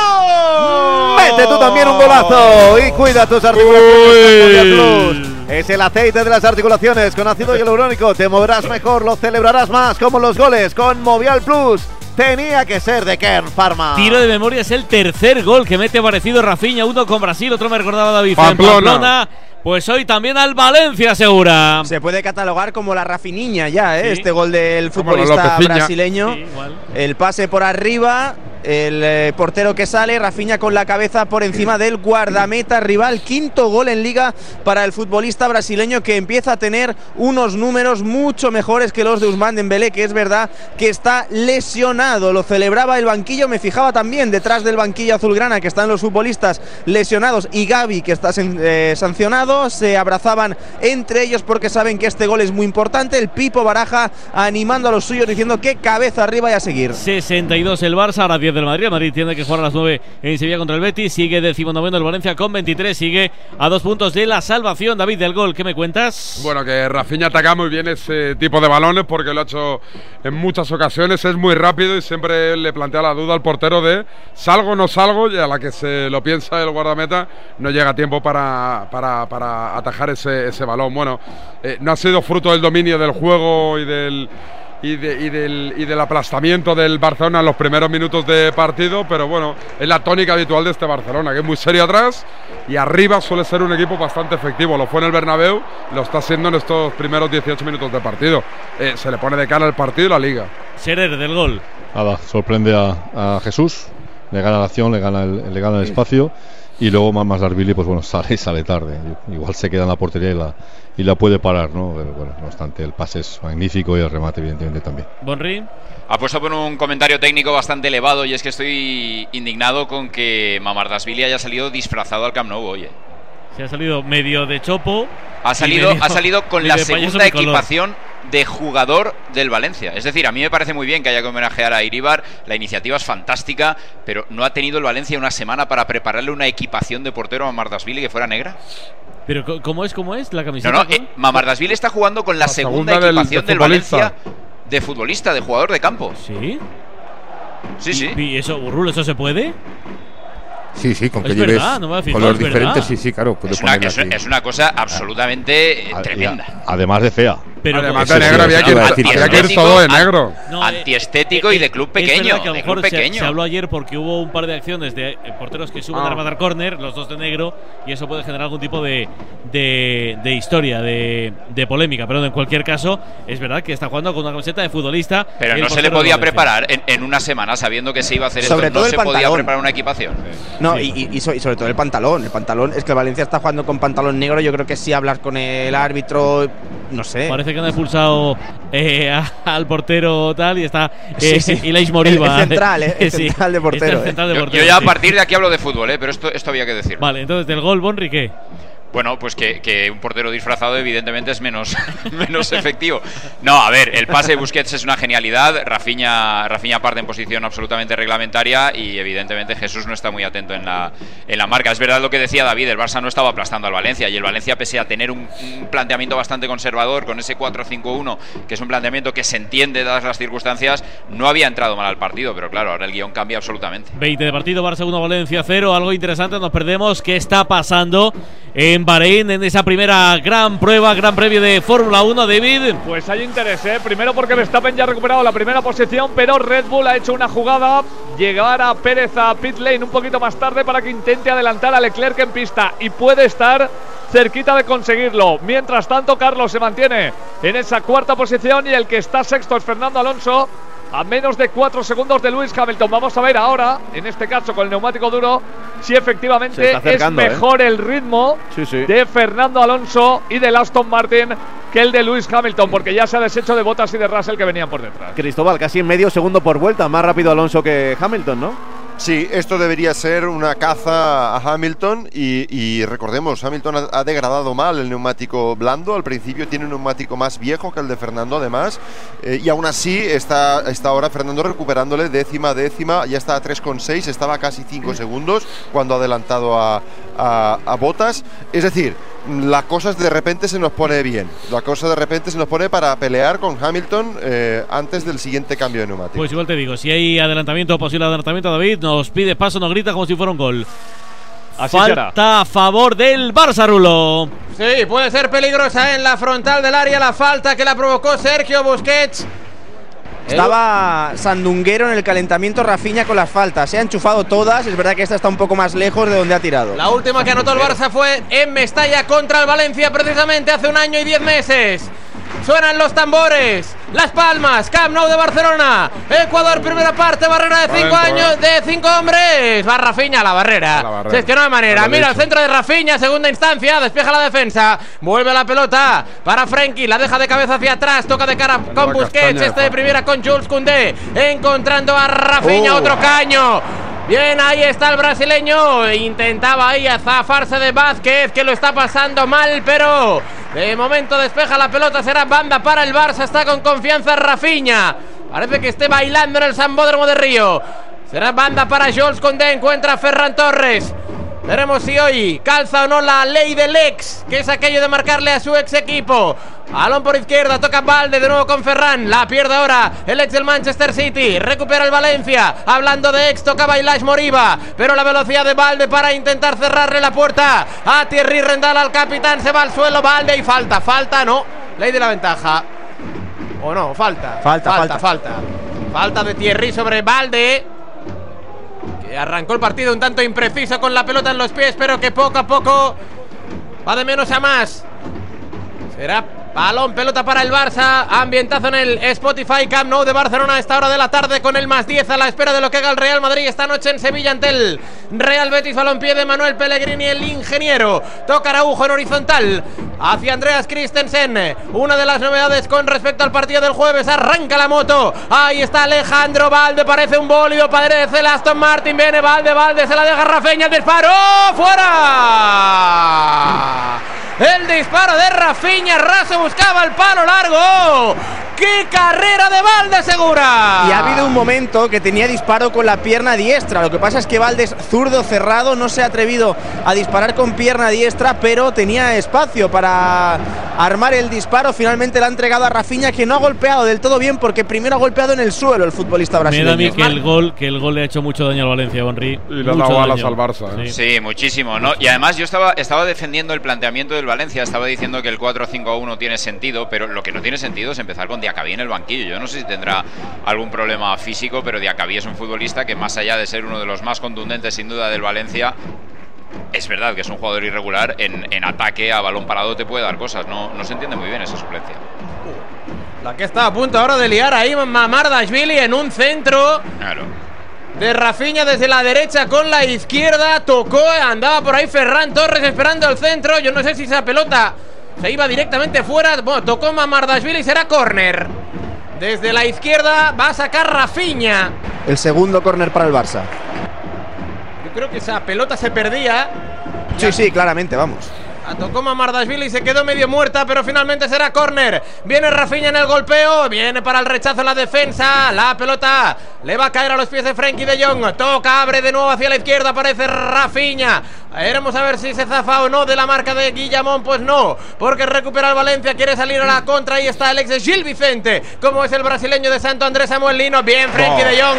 B: Mete tú también un golazo y cuida tus articulaciones con Movial Plus. Es el aceite de las articulaciones con ácido hialurónico. Te moverás mejor, lo celebrarás más como los goles con Movial Plus. Tenía que ser de Kern Pharma.
C: Tiro de memoria es el tercer gol que mete parecido Rafinha, uno con Brasil, otro me recordaba David.
L: Pamplona.
C: Pamplona. Pues hoy también al Valencia segura.
O: Se puede catalogar como la Rafiniña ya, ¿eh?
C: Sí.
O: este gol del futbolista brasileño.
C: Sí.
O: El pase por arriba, el eh, portero que sale, Rafinha con la cabeza por encima del guardameta rival. Quinto gol en liga para el futbolista brasileño que empieza a tener unos números mucho mejores que los de Usman Dembélé, que es verdad que está lesionado. Lo celebraba el banquillo, me fijaba también detrás del banquillo azulgrana que están los futbolistas lesionados y Gaby que está eh, sancionado. Se abrazaban entre ellos porque saben que este gol es muy importante. El Pipo Baraja animando a los suyos diciendo que cabeza arriba y a seguir.
C: 62 el Barça, ahora 10 del Madrid. El Madrid tiene que jugar a las 9 en Sevilla contra el Betis. Sigue decimonoveno el Valencia con 23. Sigue a dos puntos de la salvación. David del gol, ¿qué me cuentas?
L: Bueno, que Rafinha ataca muy bien ese tipo de balones porque lo ha hecho en muchas ocasiones, es muy rápido y siempre le plantea la duda al portero de salgo o no salgo y a la que se lo piensa el guardameta no llega tiempo para, para, para atajar ese, ese balón. Bueno, eh, no ha sido fruto del dominio del juego y del y, de- y del, y del aplastamiento del Barcelona en los primeros minutos de partido, pero bueno, es la tónica habitual de este Barcelona, que es muy serio atrás y arriba suele ser un equipo bastante efectivo. Lo fue en el Bernabéu, lo está haciendo en estos primeros 18 minutos de partido. Eh, se le pone de cara al partido y la liga.
C: Scherer del gol.
M: Nada, sorprende a, a Jesús, le gana la acción, le gana el, le gana el espacio y luego más Darvili, pues bueno, sale sale tarde. Igual se queda en la portería y la, y la puede parar, ¿no? Pero bueno, no obstante, el pase es magnífico y el remate, evidentemente, también.
C: Bonri.
N: Ha puesto por un comentario técnico bastante elevado y es que estoy indignado con que Mamardasvili haya salido disfrazado al Camp Nou hoy. eh.
C: Se ha salido medio de chopo.
N: Ha
C: y
N: salido,
C: medio-
N: ha salido con la segunda equipación de jugador del Valencia. Es decir, a mí me parece muy bien que haya que homenajear a Iribar, la iniciativa es fantástica, pero ¿no ha tenido el Valencia una semana para prepararle una equipación de portero a Mamardasvili que fuera negra?
C: Pero ¿cómo es? ¿Cómo es la
N: No,
C: camiseta?
N: no, eh, Mamardasvili está jugando con la, segunda,
L: segunda del-
N: equipación
L: de
N: del,
L: futbolista.
N: Valencia de futbolista, de jugador de campo.
C: ¿Sí?
N: Sí, sí.
C: ¿Y eso, Burrul, eso se puede?
K: Sí, sí, con que
C: Es
K: lleves
C: verdad, no verdad.
K: diferentes, sí, sí, claro,
N: Es una,
K: ponerla
N: es,
K: así.
N: es una cosa absolutamente eh,
M: A- y
N: tremenda.
M: a- además de fea.
C: Pero
L: Además de negro había
M: decir,
L: había que ir todo de negro.
C: No, eh,
N: Antiestético y de club pequeño.
C: que a lo
N: de
C: mejor
N: club
C: se,
N: pequeño.
C: se habló ayer porque hubo un par de acciones de eh, porteros que suben
L: Ah.
C: a rematar córner, los dos de negro, y eso puede generar algún tipo de, de, de historia, de, de polémica. Pero en cualquier caso, es verdad que está jugando con una camiseta de futbolista.
N: Pero no se le podía preparar en, en una semana sabiendo que se iba a hacer
O: Sobre
N: esto.
O: todo
N: no
O: el
N: se podía
O: pantalón.
N: preparar una equipación.
O: No,
C: Sí.
O: y, y- y so- y sobre todo el pantalón. El pantalón es que el Valencia está jugando con pantalón negro. Yo creo que sí hablas con el árbitro, no sé.
C: Parece que han expulsado eh, a- al portero tal y está
O: Sí,
C: eh,
O: sí.
C: Ilaish Moriba.
O: El- el central, eh, el
C: Sí,
O: central de portero,
C: central de
N: Yo,
C: portero,
N: yo ya a
C: sí.
N: partir de aquí hablo de fútbol, ¿eh? pero esto, esto había que decir.
C: Vale, entonces del gol, Bonri, ¿qué?
N: Bueno, pues que, que un portero disfrazado evidentemente es menos, menos efectivo. No, a ver, el pase de Busquets es una genialidad. Rafinha, Rafinha parte en posición absolutamente reglamentaria y evidentemente Jesús no está muy atento en la, en la marca. Es verdad lo que decía David, el Barça no estaba aplastando al Valencia y el Valencia pese a tener un, un planteamiento bastante conservador con ese 4-5-1, que es un planteamiento que se entiende dadas las circunstancias, no había entrado mal al partido, pero claro, ahora el guion cambia absolutamente.
C: 20 de partido, Barça 1, Valencia 0. Algo interesante, nos perdemos. ¿Qué está pasando en Bahrein en esa primera gran prueba, gran previo de Fórmula 1, David?
D: Pues hay interés, ¿eh? Primero porque Verstappen ya ha recuperado la primera posición, pero Red Bull ha hecho una jugada. Llegar a Pérez a pit lane un poquito más tarde para que intente adelantar a Leclerc en pista y puede estar cerquita de conseguirlo. Mientras tanto, Carlos se mantiene en esa cuarta posición y el que está sexto es Fernando Alonso. A menos de cuatro segundos de Lewis Hamilton. Vamos a ver ahora, en este caso con el neumático duro, si efectivamente es
B: ¿eh?
D: mejor el ritmo
B: Sí, sí.
D: de Fernando Alonso y del Aston Martin que el de Lewis Hamilton, porque ya se ha deshecho de Bottas y de Russell que venían por detrás.
B: Cristóbal, casi en medio segundo por vuelta, más rápido Alonso que Hamilton, ¿no?
E: Sí, esto debería ser una caza a Hamilton y, y recordemos, Hamilton ha, ha degradado mal el neumático blando, al principio tiene un neumático más viejo que el de Fernando además, eh, y aún así está, está ahora Fernando recuperándole décima décima, ya está a 3,6, estaba a casi 5 segundos cuando ha adelantado a, a, a Botas, es decir, la cosa de repente se nos pone bien, la cosa de repente se nos pone para pelear con Hamilton eh, antes del siguiente cambio de neumático.
C: Pues igual te digo, si hay adelantamiento, posible adelantamiento, David, nos pide paso, nos grita como si fuera un gol.
D: Así
C: Falta
D: será.
C: a favor del Barça, Rulo.
F: Sí, puede ser peligrosa en la frontal del área la falta que la provocó Sergio Busquets.
O: Estaba Sandunguero en el calentamiento, Rafiña con las faltas. Se ha enchufado todas. Es verdad que esta está un poco más lejos de donde ha tirado.
F: La última que anotó el Barça fue en Mestalla contra el Valencia precisamente hace un año y diez meses. Suenan los tambores, las palmas, Camp Nou de Barcelona, Ecuador primera parte, barrera de cinco
L: Adentro,
F: años, de cinco hombres. Va Rafinha a la barrera.
L: La barrera.
F: Si es que no hay manera.
L: Lo
F: Mira el centro de Rafinha, segunda instancia, despeja la defensa, vuelve la pelota para Frenkie, la deja de cabeza hacia atrás, toca de cara con
L: la
F: Busquets,
L: castaña
F: este de primera con Jules Koundé, encontrando a Rafinha,
L: Oh.
F: otro caño. Bien, ahí está el brasileño. Intentaba ahí a zafarse de Vázquez, que lo está pasando mal, pero de momento despeja la pelota. Será banda para el Barça. Está con confianza Rafinha. Parece que esté bailando en el Sambódromo de Río. Será banda para Jules Condé. Encuentra Ferran Torres. Veremos si hoy calza o no la ley del ex, que es aquello de marcarle a su ex equipo. Balón por izquierda, toca Valde de nuevo con Ferran. La pierde ahora el ex del Manchester City. Recupera el Valencia. Hablando de ex, toca Bailash Moriba. Pero la velocidad de Valde para intentar cerrarle la puerta a Thierry Rendal al capitán. Se va al suelo Valde y falta. Falta, no. Ley de la ventaja. ¿O no? Falta.
O: Falta,
F: falta.
O: falta.
F: Falta, Falta de Thierry sobre Valde. Arrancó el partido un tanto impreciso con la pelota en los pies, pero que poco a poco va de menos a más. Será balón, pelota para el Barça. Ambientazo en el Spotify Camp Nou de Barcelona a esta hora de la tarde con el más 10 a la espera de lo que haga el Real Madrid esta noche en Sevilla ante el Real Betis. Balompié de Manuel Pellegrini, el ingeniero. Toca Araujo en horizontal hacia Andreas Christensen. Una de las novedades con respecto al partido del jueves. Arranca la moto. Ahí está Alejandro Valde. Parece un bólido. Parece el Aston Martin. Viene Valde. Valde se la deja Rafeña. El disparo. ¡Fuera! El disparo de Rafinha. Raso buscaba el palo largo. ¡Qué carrera de Valde segura!
O: Y ha habido un momento que tenía disparo con la pierna diestra. Lo que pasa es que Valdes, zurdo cerrado, no se ha atrevido a disparar con pierna diestra, pero tenía espacio para armar el disparo. Finalmente la ha entregado a Rafinha, que no ha golpeado del todo bien porque primero ha golpeado en el suelo el futbolista
C: Me da a
O: brasileño.
C: mí que el gol, que el gol le ha hecho mucho daño al Valencia, Henry.
L: Y le ha dado alas al Barça, ¿eh?
N: Sí, muchísimo, ¿no? Y además yo estaba, estaba defendiendo el planteamiento del Valencia, estaba diciendo que el 4-5-1 tiene sentido, pero lo que no tiene sentido es empezar con Diacabí en el banquillo. Yo no sé si tendrá algún problema físico, pero Diacabí es un futbolista que más allá de ser uno de los más contundentes sin duda del Valencia, es verdad que es un jugador irregular, en, en ataque a balón parado te puede dar cosas, no, no se entiende muy bien esa suplencia.
F: La que está a punto ahora de liar ahí Mamardashvili en un centro.
N: Claro.
F: De Rafinha desde la derecha con la izquierda. Tocó, andaba por ahí Ferran Torres esperando el centro. Yo no sé si esa pelota se iba directamente fuera. Bueno, tocó Mamardashvili y será córner. Desde la izquierda va a sacar Rafinha.
O: El segundo córner para el Barça.
F: Yo creo que esa pelota se perdía.
O: Sí, sí, claramente, vamos.
F: La tocó Mamardashvili y se quedó medio muerta, pero finalmente será córner. Viene Rafinha en el golpeo, viene para el rechazo la defensa. La pelota le va a caer a los pies de Frenkie de Jong. Toca, abre de nuevo hacia la izquierda, aparece Rafinha. Veremos a ver si se zafa o no de la marca de Guillamón. Pues no, porque recupera el Valencia, quiere salir a la contra. Ahí está de Gil Vicente, como es el brasileño de Santo Andrés Samuel Lino. Bien, Frenkie de Jong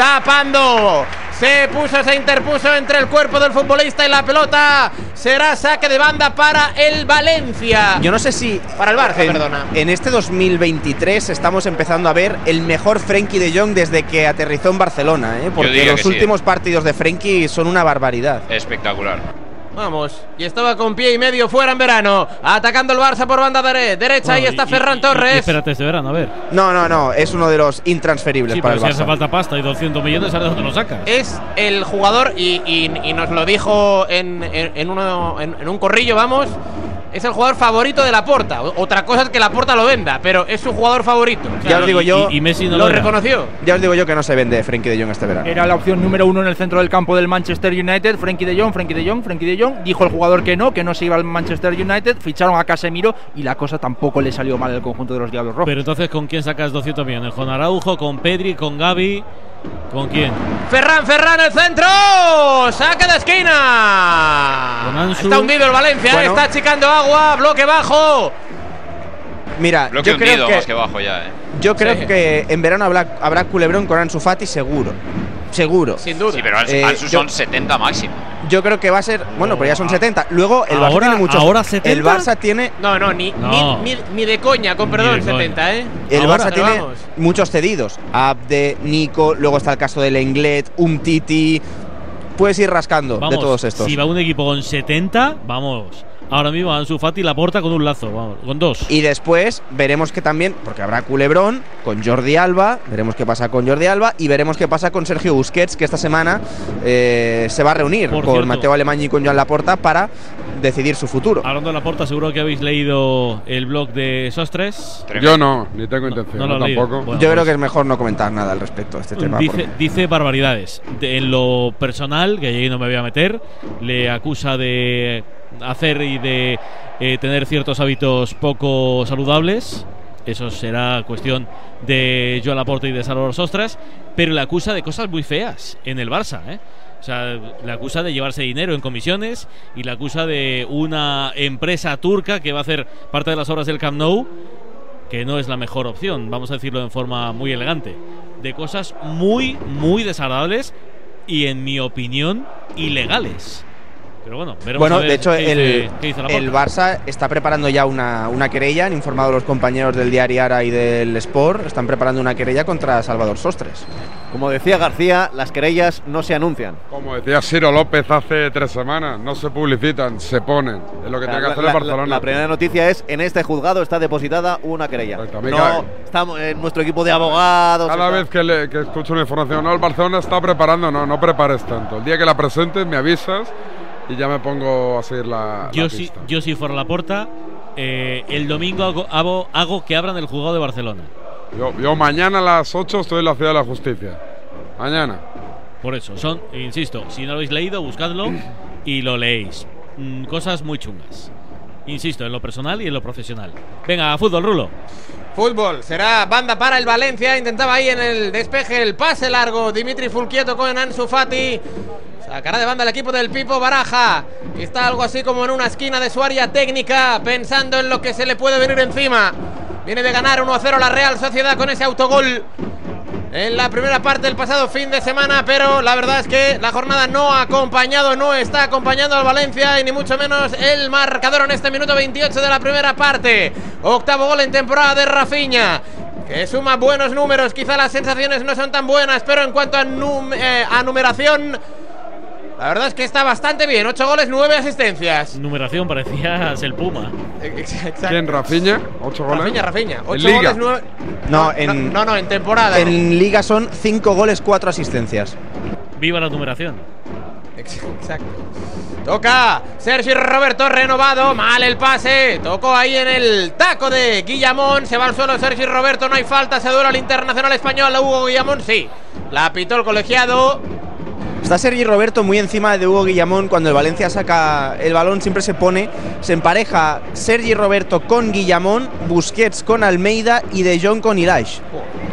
F: tapando. Se puso, se interpuso entre el cuerpo del futbolista y la pelota. Será saque de banda para el Valencia.
O: Yo no sé si.
F: Para el Barça,
O: en,
F: perdona.
O: En este 2023 estamos empezando a ver el mejor Frenkie de Jong desde que aterrizó en Barcelona, ¿eh? porque los
N: sí,
O: últimos partidos de Frenkie son una barbaridad.
N: Espectacular.
F: Vamos, y estaba con pie y medio fuera en verano. Atacando el Barça por banda dere- derecha. Ahí
C: Bueno,
F: está
C: y-
F: Ferran
C: y-
F: Torres.
C: y espérate este verano, a ver.
O: No, no, no, es uno de los intransferibles
C: Sí,
O: para
C: pero
O: el
C: si hace
O: Barça.
C: falta pasta y 200 millones, ¿sabes dónde lo sacas?
F: es el jugador, y, y- y nos lo dijo en, en- en uno- en- en un corrillo, vamos. Es el jugador favorito de la Porta. Otra cosa es que la Porta lo venda, pero es su jugador favorito. O sea,
O: Ya os digo yo.
C: Y, y Messi no
F: lo reconoció.
O: Ya os digo yo que no se vende Frenkie de Jong este verano.
P: Era la opción número uno en el centro del campo del Manchester United. Frankie de Jong, Frankie de Jong, Frankie de Jong. Dijo el jugador que no, que no se iba al Manchester United. Ficharon a Casemiro y la cosa tampoco le salió mal al conjunto de los Diablos Rojos.
C: Pero entonces, ¿con quién sacas 200 millones? ¿Con Araujo, con Pedri, con Gaby? ¿Con quién?
F: Ferran, Ferran, el centro. Saque de esquina. Está hundido el Valencia,
O: Bueno.
F: está achicando agua, bloque bajo.
O: Mira,
N: Bloque
O: yo creo que,
N: más que bajo ya, ¿eh?
O: yo creo
F: Sí.
O: que en verano habrá, habrá culebrón con Ansu Fati seguro. Seguro.
F: Sin duda.
N: Sí, pero Ansu,
O: Eh,
N: Ansu
O: yo-
N: son 70 máximo.
O: Yo creo que va a ser. Bueno, pero ya son 70. Luego el Barça tiene muchos.
C: ahora
O: El
C: 70.
O: Barça tiene.
F: No, no, ni,
C: No.
F: Ni, ni- ni de coña, con perdón,
C: de coña.
F: 70, ¿eh?
O: El
C: Ahora,
O: Barça tiene
F: vamos.
O: muchos cedidos. Abde, Nico, luego está el caso de Lenglet, Umtiti. Puedes ir rascando
C: Vamos,
O: de todos estos.
C: Si va un equipo con 70, vamos. Ahora mismo Ansu Fati la porta con un lazo, vamos, con dos.
O: Y después veremos que también, porque habrá culebrón con Jordi Alba, veremos qué pasa con Jordi Alba y veremos qué pasa con Sergio Busquets, que esta semana eh, se va a reunir
C: Por
O: con
C: cierto.
O: Mateo Alemán y con Joan Laporta para decidir su futuro.
C: Hablando de la porta, seguro que habéis leído el blog de esos tres.
L: Yo no, ni tengo intención.
C: no lo
L: tampoco.
C: Bueno,
O: Yo creo
C: pues-
O: que es mejor no comentar nada al respecto de este tema.
C: Dice, barbaridades. De- en lo personal, que ahí no me voy a meter, le acusa de hacer y de eh, tener ciertos hábitos poco saludables. Eso será cuestión de Joan Laporte y de Salvador Sostras. Pero le acusa de cosas muy feas en el Barça, ¿eh? O sea, le acusa de llevarse dinero en comisiones y le acusa de una empresa turca que va a hacer parte de las obras del Camp Nou que no es la mejor opción, vamos a decirlo en forma muy elegante, de cosas muy, muy desagradables y en mi opinión ilegales. Pero bueno, veremos
O: Bueno,
C: a ver
O: de hecho,
C: qué
O: el,
C: dice- qué dice la
O: el. Barça está preparando ya una, una querella, han informado los compañeros del diario Ara y del Sport, están preparando una querella contra Salvador Sostres.
B: Como decía García, las querellas no se anuncian.
L: Como decía Ciro López hace tres semanas, no se publicitan, se ponen. Es lo que tiene que
B: La-
L: hacer
B: la-
L: el Barcelona.
B: La, la primera noticia es, en este juzgado está depositada una querella.
L: también
B: No, estamos en nuestro equipo de abogados.
L: Cada vez que, le- que escucho una información, no, el Barcelona está preparando, no, no prepares tanto. El día que la presentes me avisas y ya me pongo a seguir la,
C: Yo
L: la
C: si,
L: pista.
C: yo si fuera la porta, eh, el domingo hago, hago, hago que abran el juzgado de Barcelona.
L: Yo, yo mañana a las 8 estoy en la Ciudad de la Justicia. Mañana.
C: Por eso, son, insisto, si no lo habéis leído, buscadlo y lo leéis. Mm, cosas muy chungas. Insisto, en lo personal y en lo profesional. Venga, fútbol, Rulo.
F: Fútbol, será banda para el Valencia. Intentaba ahí en el despeje el pase largo. Dimitri Fulquieto con Ansu Fati. Sacará de banda el equipo del Pipo Baraja. Está algo así como en una esquina de su área técnica, pensando en lo que se le puede venir encima. Viene de ganar 1-0 la Real Sociedad con ese autogol en la primera parte del pasado fin de semana, pero la verdad es que la jornada no ha acompañado, no está acompañando al Valencia y ni mucho menos el marcador en este minuto 28 de la primera parte. Octavo gol en temporada de Rafinha. Que suma buenos números, quizá las sensaciones no son tan buenas, pero en cuanto a, eh, a numeración, la verdad es que está bastante bien. 8 goles, 9 asistencias.
C: Numeración, parecías el Puma.
F: Exacto.
L: ¿Quién? Rafinha, 8 goles.
F: Rafinha.
L: En
F: 8
L: Liga.
F: goles, 9.
O: No, en,
F: no, no, en temporada.
O: en Liga son 5 goles, 4 asistencias.
C: Viva la numeración.
F: Exacto. Toca Sergio Roberto renovado. Mal el pase. Tocó ahí en el taco de Guillamón. Se va al suelo Sergio Roberto. No hay falta. Se dura el internacional español. Hugo Guillamón. Sí. La pitó el colegiado.
O: Está Sergi Roberto muy encima de Hugo Guillamón. Cuando el Valencia saca el balón, siempre se pone, se empareja Sergi Roberto con Guillamón, Busquets con Almeida y De Jong con Ilaix.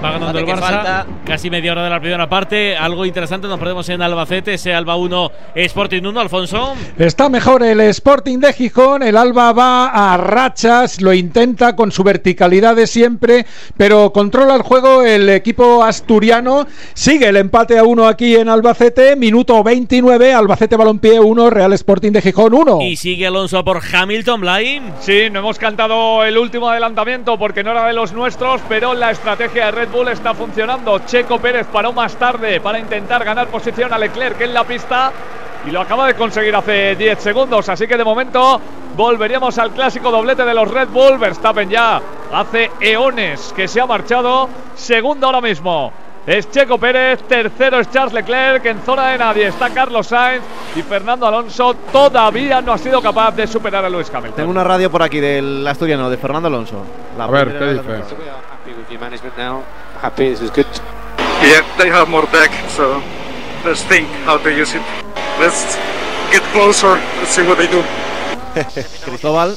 C: Va ganando el
F: Fíjate
C: Barça.
F: que falta.
C: Casi media hora de la primera parte. Algo interesante. Nos perdemos en Albacete. Ese Alba 1, Sporting 1, Alfonso.
G: Está mejor el Sporting de Gijón, el Alba va a rachas, lo intenta con su verticalidad de siempre, pero controla el juego el equipo asturiano. Sigue el empate a uno aquí en Albacete, minuto 29, Albacete Balompié 1, Real Sporting de Gijón 1.
C: Y sigue Alonso por Hamilton Blaine.
D: Sí, no hemos cantado el último adelantamiento porque no era de los nuestros, pero la estrategia de Red Bull está funcionando. Checo Pérez paró más tarde para intentar ganar posición a Leclerc en la pista y lo acaba de conseguir hace 10 segundos. Así que de momento volveríamos al clásico doblete de los Red Bull. Verstappen ya hace eones que se ha marchado. Segundo ahora mismo. Es Checo Pérez, tercero es Charles Leclerc, en zona de nadie está Carlos Sainz y Fernando Alonso todavía no ha sido capaz de superar a Lewis Hamilton.
B: Tengo una radio por aquí del asturiano, de Fernando Alonso. La
L: A ver, ¿qué dice?
Q: happy with your management now. Happy, this is good.
R: Yeah, they have more tech, so let's think how to use it. Let's get closer, let's see what they do.
B: Cristóbal.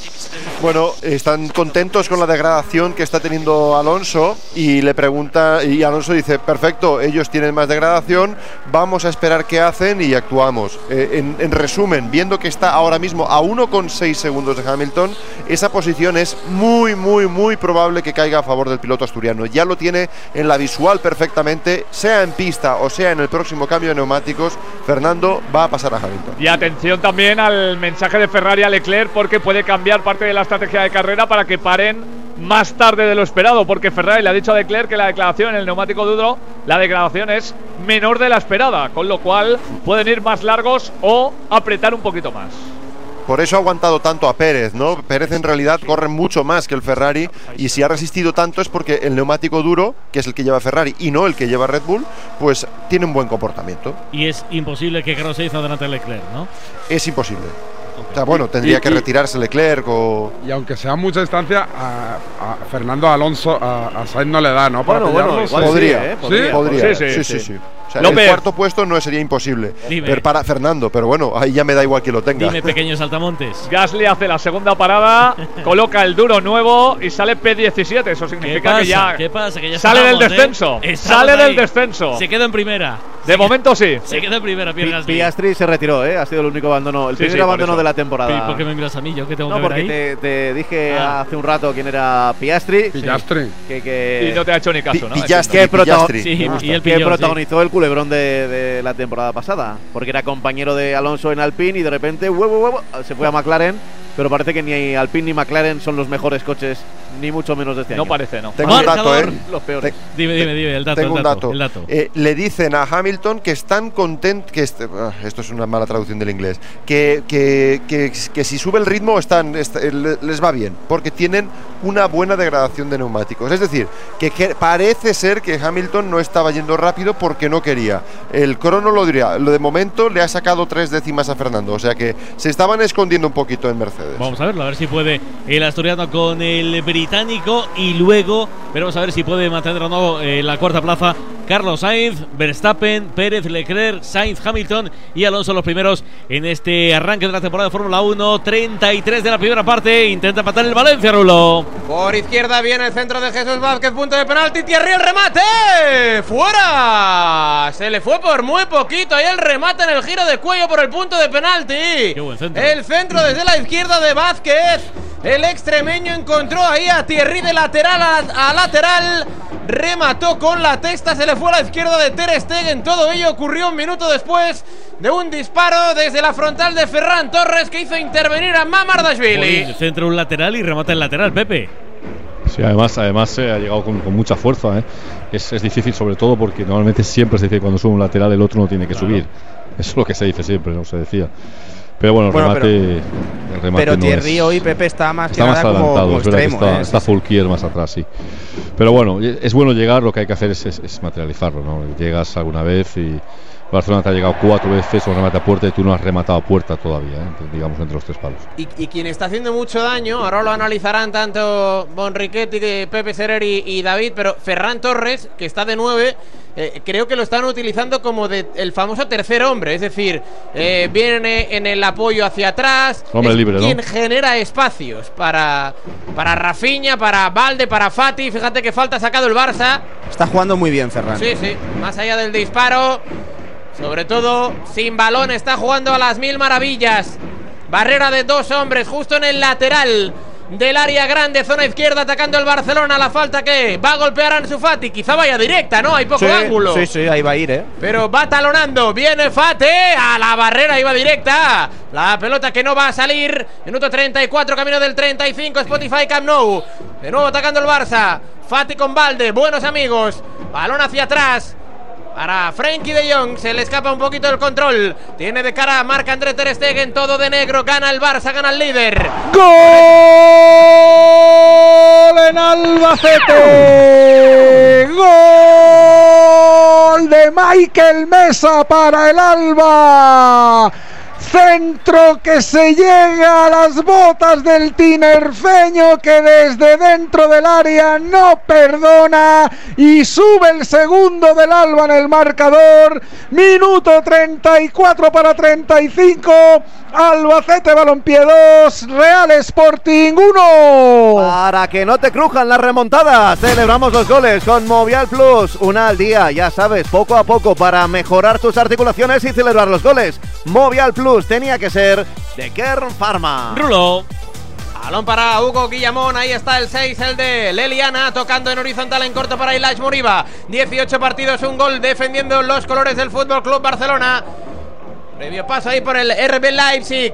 E: Bueno, están contentos con la degradación que está teniendo Alonso y le pregunta y Alonso dice, perfecto, ellos tienen más degradación, vamos a esperar qué hacen y actuamos. Eh, en, en resumen, viendo que está ahora mismo a 1,6 segundos de Hamilton, esa posición es muy, muy, muy probable que caiga a favor del piloto asturiano. Ya lo tiene en la visual perfectamente, sea en pista o sea en el próximo cambio de neumáticos, Fernando va a pasar a Hamilton.
D: Y atención también al mensaje de Ferrari a Leclerc porque puede cambiar parte de la estrategia de carrera para que paren más tarde de lo esperado, porque Ferrari le ha dicho a Leclerc que la declaración en el neumático duro, la declaración es menor de la esperada, con lo cual pueden ir más largos o apretar un poquito más.
E: Por eso ha aguantado tanto a Pérez, ¿no? Pérez en realidad corre mucho más que el Ferrari y si ha resistido tanto es porque el neumático duro, que es el que lleva Ferrari y no el que lleva Red Bull, pues tiene un buen comportamiento.
C: Y es imposible que Carlos Sainz adelante a Leclerc, ¿no?
E: Es imposible. O sea, bueno, tendría
L: Y-
E: que
L: y-
E: retirarse Leclerc o...
L: Y aunque sea mucha distancia, a, a Fernando Alonso, a, a Sainz no le da, ¿no? Para
B: Bueno, bueno, igual sí,
E: podría,
B: ¿eh?
E: podría,
B: Podría.
E: Sí, sí,
D: Sí, sí,
E: sí.
D: sí.
E: O sea,
D: López.
E: el cuarto puesto no sería imposible.
C: Dime.
E: Pero para Fernando, pero bueno, ahí ya me da igual que lo tenga.
C: Dime, pequeños saltamontes.
D: Gasly hace la segunda parada, coloca el duro nuevo y sale P17. Eso
C: ¿Qué
D: significa
C: pasa?
D: que ya
C: ¿Qué pasa? Que ya
D: sale del
C: ¿eh?
D: descenso. Sale del
C: ahí.
D: descenso.
C: Se queda en primera.
D: De momento sí.
C: Se queda en primera, Pierre
B: Pi-
C: Gasly.
B: Piastri se retiró, ¿eh? Ha sido el único abandono, el
D: Sí,
B: primer
D: sí,
B: abandono de la
C: ¿Y
B: temporada.
C: ¿Por qué me miras a mí? ¿Yo qué tengo
B: No,
C: que ver
B: porque
C: ahí?
B: te, te dije
C: Ah.
B: hace un rato quién era Piastri.
L: Pilastri.
B: Que, que,
D: Y no te ha hecho ni caso, ¿no?
B: Que,
C: y el
B: que
C: pilló,
B: protagonizó el culebrón de, de la temporada pasada, porque era compañero de Alonso en Alpine y de repente, huevo, huevo, se fue a McLaren, pero parece que ni Alpine ni McLaren son los mejores coches, ni mucho menos de este
D: No
B: año.
D: parece, no.
E: Tengo un dato, ¿eh?
B: Los peores.
C: Dime, dime, dime, el dato,
E: Tengo
C: el
E: un
C: dato,
E: dato.
C: el dato.
E: Eh, le dicen a Hamilton que están contentos, que este- ah, esto es una mala traducción del inglés, que, que, que- que si sube el ritmo están, est- eh, le- les va bien, porque tienen una buena degradación de neumáticos. Es decir, que, que parece ser que Hamilton no estaba yendo rápido porque no quería. El crono lo diría, lo de momento le ha sacado tres décimas a Fernando, o sea que se estaban escondiendo un poquito en Mercedes.
C: Vamos a verlo, a ver si puede el asturiano con el británico y luego veremos a ver si puede mantener o no eh, la cuarta plaza Carlos Sainz, Verstappen, Pérez, Leclerc, Sainz, Hamilton y Alonso los primeros en este arranque de la temporada de Fórmula 1. 33 de la primera parte, intenta empatar el Valencia, Rulo.
F: Por izquierda viene el centro de Jesús Vázquez, punto de penalti, Thierry el remate, fuera, se le fue por muy poquito, ahí el remate en el giro de cuello por el punto de penalti.
C: Qué buen centro.
F: El centro desde la izquierda de Vázquez, el extremeño encontró ahí a Thierry de lateral a, a lateral, remató con la testa, se le fue a la izquierda de Ter Stegen, todo ello ocurrió un minuto después de un disparo desde la frontal de Ferran Torres que hizo intervenir a Mamardashvili.
C: Centro un lateral y remata el lateral, Pepe.
M: Sí, además, además eh, ha llegado con, con mucha fuerza. ¿eh? Es, es difícil, sobre todo porque normalmente siempre se dice que cuando sube un lateral el otro no tiene que
C: Claro.
M: subir. Eso es lo que se dice siempre, no se decía. Pero bueno, el
O: Bueno,
M: remate, el remate
O: Pero
M: no
O: Thierry
M: es-
O: hoy, Pepe, está más
M: Está
O: que
M: más
O: nada como,
M: adelantado,
O: como
M: que
O: extremo.
M: está,
O: ¿eh?
M: está Fulquier más atrás, sí. Pero bueno, es bueno llegar, lo que hay que hacer es, es- es materializarlo, ¿no? Llegas alguna vez y Barcelona te ha llegado cuatro veces un remate a puerta y tú no has rematado a puerta todavía, ¿eh? Entre- digamos, entre los tres palos.
F: Y, y quien está haciendo mucho daño, ahora lo analizarán tanto Bonriquetti, que Pepe Serer y, y David, pero Ferran Torres, que está de 9, creo que lo están utilizando como de, el famoso tercer hombre, es decir, eh, viene en el apoyo hacia atrás,
M: Hombre
F: es
M: libre, ¿no?
F: quien genera espacios para, para Rafinha, para Valde, para Fati, fíjate que falta ha sacado el Barça,
O: Está jugando muy bien, Ferran.
F: Sí, sí, más allá del disparo, sobre todo sin balón, está jugando a las mil maravillas. Barrera de dos hombres justo en el lateral del área grande, zona izquierda, atacando el Barcelona. La falta que va a golpear a Ansu Fati, quizá vaya directa, ¿no? Hay poco
O: Sí,
F: ángulo.
O: Sí, sí, ahí va a ir, ¿eh?
F: Pero va talonando, viene Fate a la barrera, iba directa. La pelota que no va a salir. Minuto 34, camino del 35, Spotify Camp Nou. De nuevo atacando el Barça. Fati con Valde, buenos amigos. Balón hacia atrás. Para Frenkie de Jong, se le escapa un poquito el control. Tiene de cara a Marc André Ter Stegen, todo de negro. Gana el Barça, gana el líder.
G: ¡Gol en Albacete! ¡Gol de Michael Mesa para el Alba! Centro que se llega a las botas del tinerfeño que desde dentro del área no perdona y sube el segundo del Alba en el marcador. Minuto 34 para 35. Albacete Balompié 2, Real Sporting 1.
B: Para que no te crujan las remontadas, celebramos los goles con Movial Plus. Una al día, ya sabes, poco a poco para mejorar tus articulaciones y celebrar los goles. Movial Plus tenía que ser de Kern Pharma.
C: Rulo.
F: Balón para Hugo Guillamón, ahí está el 6, el de Leliana, tocando en horizontal en corto para Ilaix Moriba. 18 partidos, un gol defendiendo los colores del Fútbol Club Barcelona. Previo paso ahí por el RB Leipzig.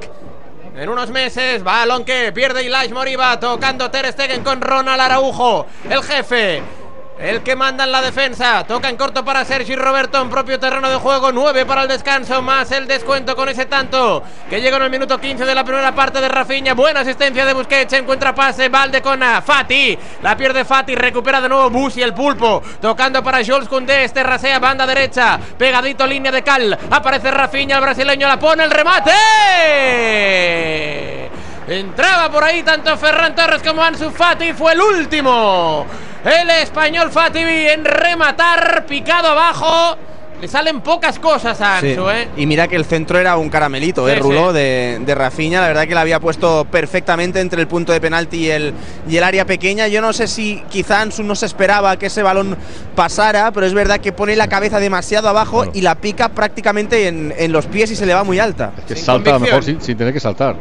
F: En unos meses, balón que pierde Ilaix Moriba, tocando Ter Stegen con Ronald Araujo, el jefe. El que manda en la defensa. Toca en corto para Sergi Roberto en propio terreno de juego. 9 para el descanso. Más el descuento con ese tanto. Que llega en el minuto 15 de la primera parte de Rafinha. Buena asistencia de Busquets. Encuentra pase. Valde con Fati. La pierde Fati. Recupera de nuevo Busi el pulpo. Tocando para Jules Koundé. Este rasea banda derecha. Pegadito línea de cal. Aparece Rafinha. El brasileño la pone. El remate. Entraba por ahí tanto Ferran Torres como Ansu Fati. Fue el último. El español Fati en rematar. Picado abajo. Le salen pocas cosas a
O: Sí.
F: Ansu, ¿eh?
O: Y mira que el centro era un caramelito, ¿eh, Ruló?
F: sí.
O: De, de Rafinha. La verdad que la había puesto perfectamente entre el punto de penalti y el, y el área pequeña. Yo no sé si quizá Ansu no se esperaba que ese balón pasara, pero es verdad que pone la cabeza demasiado abajo y la pica prácticamente en, en los pies y se le va muy alta.
M: Que salta a lo mejor sin, sin tener que saltar.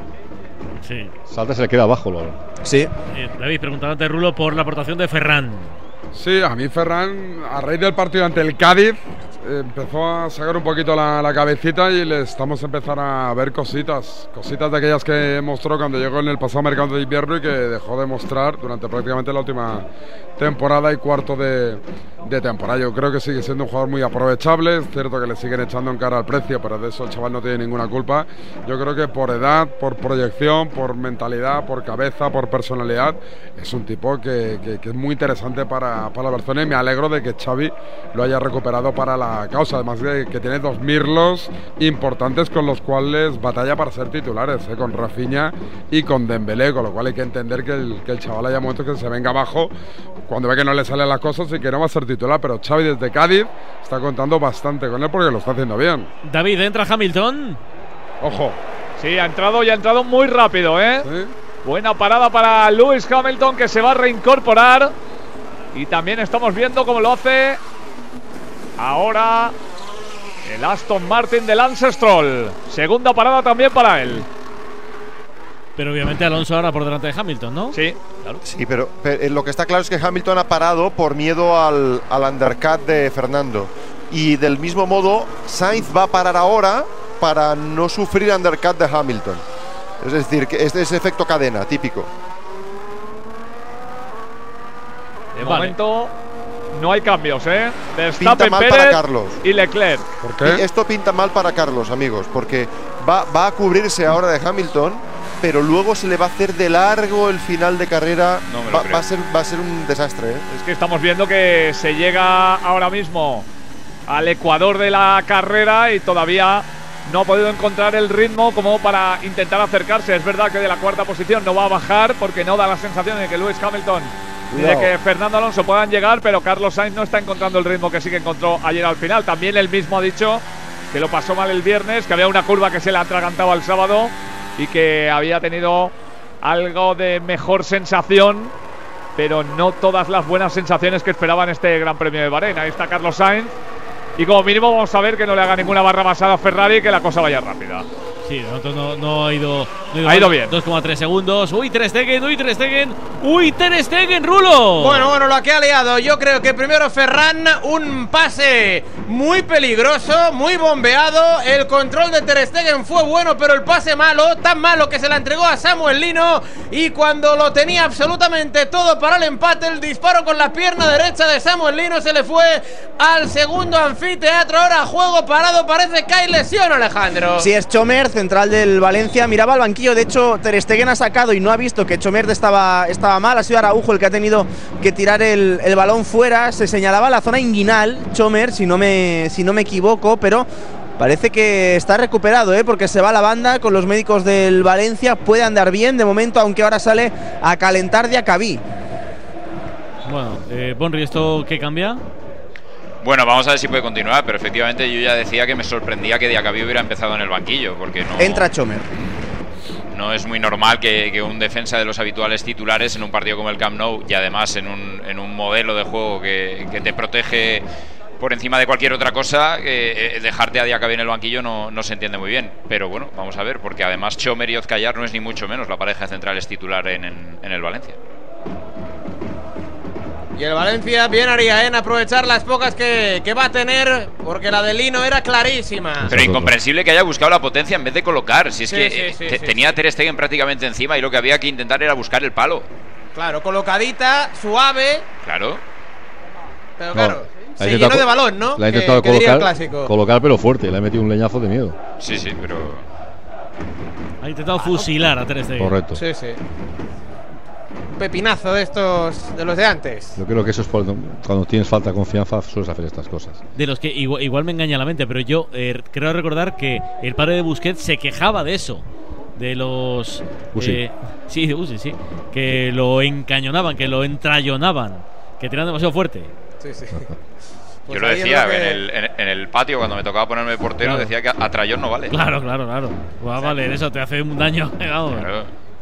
C: Sí.
M: Salta y se le queda abajo. Lo,
O: Sí.
C: Eh, David, preguntaba ante Rulo por la aportación de Ferran.
L: Sí, a mí Ferran, a raíz del partido ante el Cádiz, empezó a sacar un poquito la, la cabecita y le estamos empezando a ver cositas, cositas de aquellas que mostró cuando llegó en el pasado mercado de invierno y que dejó de mostrar durante prácticamente la última temporada y cuarto de, de temporada. Yo creo que sigue siendo un jugador muy aprovechable, es cierto que le siguen echando en cara al precio, pero de eso el chaval no tiene ninguna culpa. Yo creo que por edad, por proyección, por mentalidad, por cabeza, por personalidad, es un tipo que, que- que es muy interesante para, para Barcelona y me alegro de que Xavi lo haya recuperado para la causa, además de que tiene dos mirlos importantes con los cuales batalla para ser titulares, ¿eh? con Rafinha y con Dembélé, con lo cual hay que entender que el, que el chaval haya momentos que se venga abajo cuando ve que no le salen las cosas y que no va a ser titular, pero Xavi desde Cádiz está contando bastante con él porque lo está haciendo bien.
C: David, entra Hamilton.
L: Ojo.
D: Sí, ha entrado y ha entrado muy rápido, ¿eh? Buena parada para Lewis Hamilton que se va a reincorporar. Y también estamos viendo cómo lo hace ahora el Aston Martin del Lance Stroll. Segunda parada también para él.
C: Pero obviamente Alonso ahora por delante de Hamilton, ¿no?
D: Sí,
C: claro.
E: Sí, pero, pero, eh, lo que está claro es que Hamilton ha parado por miedo al, al undercut de Fernando. Y del mismo modo, Sainz va a parar ahora para no sufrir undercut de Hamilton. Es decir, que este es efecto cadena, típico.
D: De
C: Vale.
D: momento no hay cambios, ¿eh?
E: Pinta mal
D: Pérez
E: para Carlos.
D: y Leclerc.
E: Y esto pinta mal para Carlos, amigos, porque va, va a cubrirse ahora de Hamilton, pero luego se le va a hacer de largo el final de carrera.
D: No me lo
E: va,
D: creo.
E: va a ser, va a ser un desastre. ¿eh?
D: Es que estamos viendo que se llega ahora mismo al ecuador de la carrera y todavía no ha podido encontrar el ritmo como para intentar acercarse. Es verdad que de la cuarta posición no va a bajar porque no da la sensación de que Lewis Hamilton de que Fernando Alonso puedan llegar, pero Carlos Sainz no está encontrando el ritmo que sí que encontró ayer al final. También él mismo ha dicho que lo pasó mal el viernes, que había una curva que se le atragantaba el sábado y que había tenido algo de mejor sensación pero no todas las buenas sensaciones que esperaban este Gran Premio de Bahrein. Ahí está Carlos Sainz. Y como mínimo vamos a ver que no le haga ninguna barra basada a Ferrari y que la cosa vaya rápida.
C: Sí, momento no, no ha ido. no
D: Ha ido bien.
C: 2,3 segundos. Uy, Ter Stegen, uy, Ter Stegen. Uy, Ter Stegen, Rulo.
S: Bueno, bueno, lo que ha liado. Yo creo que primero Ferran, un pase muy peligroso, muy bombeado. El control de Ter Stegen fue bueno, pero el pase malo, tan malo que se la entregó a Samuel Lino. Y cuando lo tenía absolutamente todo para el empate, el disparo con la pierna derecha de Samuel Lino se le fue al segundo anfiteatro. Ahora juego parado, parece que hay lesión, Alejandro.
O: Si es Chomer, central del Valencia, miraba al banquillo. De hecho, Ter Stegen ha sacado y no ha visto que Chomer estaba, estaba mal. Ha sido Araujo el que ha tenido que tirar el, el balón fuera. Se señalaba la zona inguinal, Chomer, si no me, si no me equivoco, pero. Parece que está recuperado, ¿eh? porque se va a la banda con los médicos del Valencia. Puede andar bien de momento, aunque ahora sale a calentar de Acabí.
C: Bueno, eh, Bonri, ¿esto qué cambia?
N: Bueno, vamos a ver si puede continuar, pero efectivamente yo ya decía que me sorprendía que Diacabí hubiera empezado en el banquillo, porque no,
O: Entra Chomer.
N: no es muy normal que, que un defensa de los habituales titulares en un partido como el Camp Nou y además en un, en un modelo de juego que, que te protege por encima de cualquier otra cosa, eh, eh, dejarte a Diacabí en el banquillo no, no se entiende muy bien. Pero bueno, vamos a ver, porque además Chomer y Ozcayar no es ni mucho menos la pareja central es titular en, en- en el Valencia.
S: Y el Valencia bien haría ¿eh? en aprovechar las pocas que, que va a tener, porque la de Lino era clarísima.
N: Pero incomprensible que haya buscado la potencia en vez de colocar. Si es
S: Sí,
N: que
S: sí,
N: eh,
S: sí,
N: te-
S: sí,
N: tenía a Ter Stegen prácticamente encima y lo que había que intentar era buscar el palo.
S: Claro, colocadita, suave,
N: Claro.
S: pero
M: No,
S: claro,
M: la ha
S: se llenó de balón, ¿no?
M: La ha intentado colocar,
S: clásico.
M: colocar, pero fuerte. Le ha metido un leñazo de miedo.
N: Sí, sí, pero.
C: Ha intentado fusilar a Ter Stegen.
M: Correcto.
S: Sí, sí. Pepinazo de estos, de los de antes.
M: Yo creo que eso es cuando, cuando tienes falta de confianza, sueles hacer estas cosas.
C: De los que igual, igual me engaña la mente, pero yo eh, creo recordar que el padre de Busquets se quejaba de eso. De los.
M: Usi.
C: eh, sí, de sí. Que lo encañonaban, que lo entrayonaban. Que tiran demasiado fuerte.
S: Sí, sí.
N: Yo
S: Pues
N: lo decía
S: lo que-
N: en, el, en, en el patio cuando me tocaba ponerme portero,
C: Claro.
N: decía que a Trayón no vale.
C: Claro, claro, claro. Pues, vale, eso te hace un daño. vamos.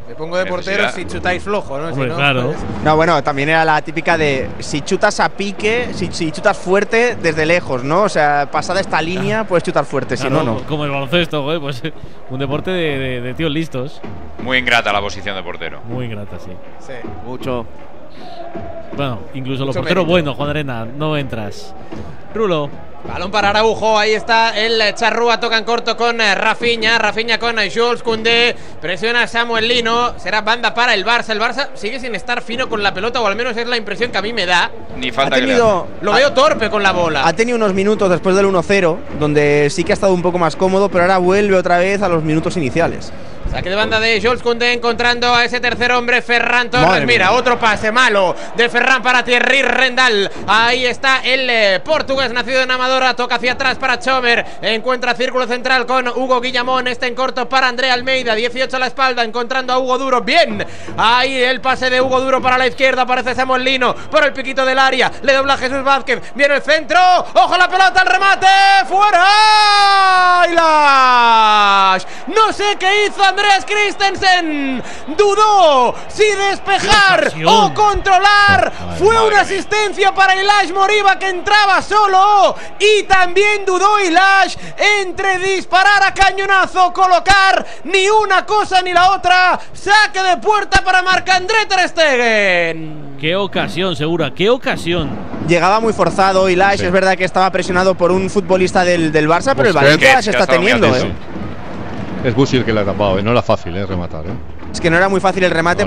S: Me pongo de portero si chutáis flojo, ¿no? Si
C: Hombre,
S: no,
C: claro.
S: pues-
O: No, bueno, también era la típica de si chutas a pique, si, si chutas fuerte desde lejos, ¿no? O sea, pasada esta línea puedes chutar fuerte, si no, no.
C: Como el baloncesto, güey, pues un deporte de, de- de tíos listos.
N: Muy ingrata la posición de portero.
C: Muy ingrata, sí.
S: Sí.
C: Bueno, incluso los
S: Mucho
C: porteros
S: mérito.
C: buenos, Juan Arena, no entras. Rulo.
F: Balón para Araujo, ahí está el Charrúa, toca en corto con eh, Rafinha, Rafinha con eh, Jules Koundé, presiona a Samuel Lino, será banda para el Barça, el Barça sigue sin estar fino con la pelota, o al menos es la impresión que a mí me da.
N: Ni falta
O: Ha
N: que
O: tenido-
F: Lo veo torpe con la bola.
O: Ha tenido unos minutos después del 1-0, donde sí que ha estado un poco más cómodo, pero ahora vuelve otra vez a los minutos iniciales.
F: Saque de banda de Jules Koundé encontrando a ese tercer hombre, Ferran Torres.
O: Madre
F: Mira,
O: mía.
F: otro pase malo de Ferran para Thierry Rendal. Ahí está el eh, portugués nacido en Amadora. Toca hacia atrás para Chomer. Encuentra círculo central con Hugo Guillamón. Este en corto para André Almeida. 18 a la espalda, encontrando a Hugo Duro. Bien. Ahí el pase de Hugo Duro para la izquierda. Aparece Samuel Lino por el piquito del área. Le dobla Jesús Vázquez. Viene el centro. Ojo la pelota, el remate. ¡Fuera! ¡Y Lash! No sé qué hizo Andreas Christensen. Dudó si despejar
C: ¡Qué
F: o controlar. Fue una asistencia para Ilash Moriba que entraba solo. Y también dudó Ilash entre disparar a cañonazo, colocar ni una cosa ni la otra. Saque de puerta para Marc-André Ter Stegen.
C: Qué ocasión, segura, qué ocasión.
O: Llegaba muy forzado y Lash, es verdad que estaba presionado por un futbolista del, del Barça, pero el
M: Busquets,
O: Valencia se
N: que
O: está teniendo. ¿eh?
M: Es Busil que le ha tapado, ¿eh? no era fácil ¿eh? rematar. ¿eh?
O: Es que no era muy fácil el remate.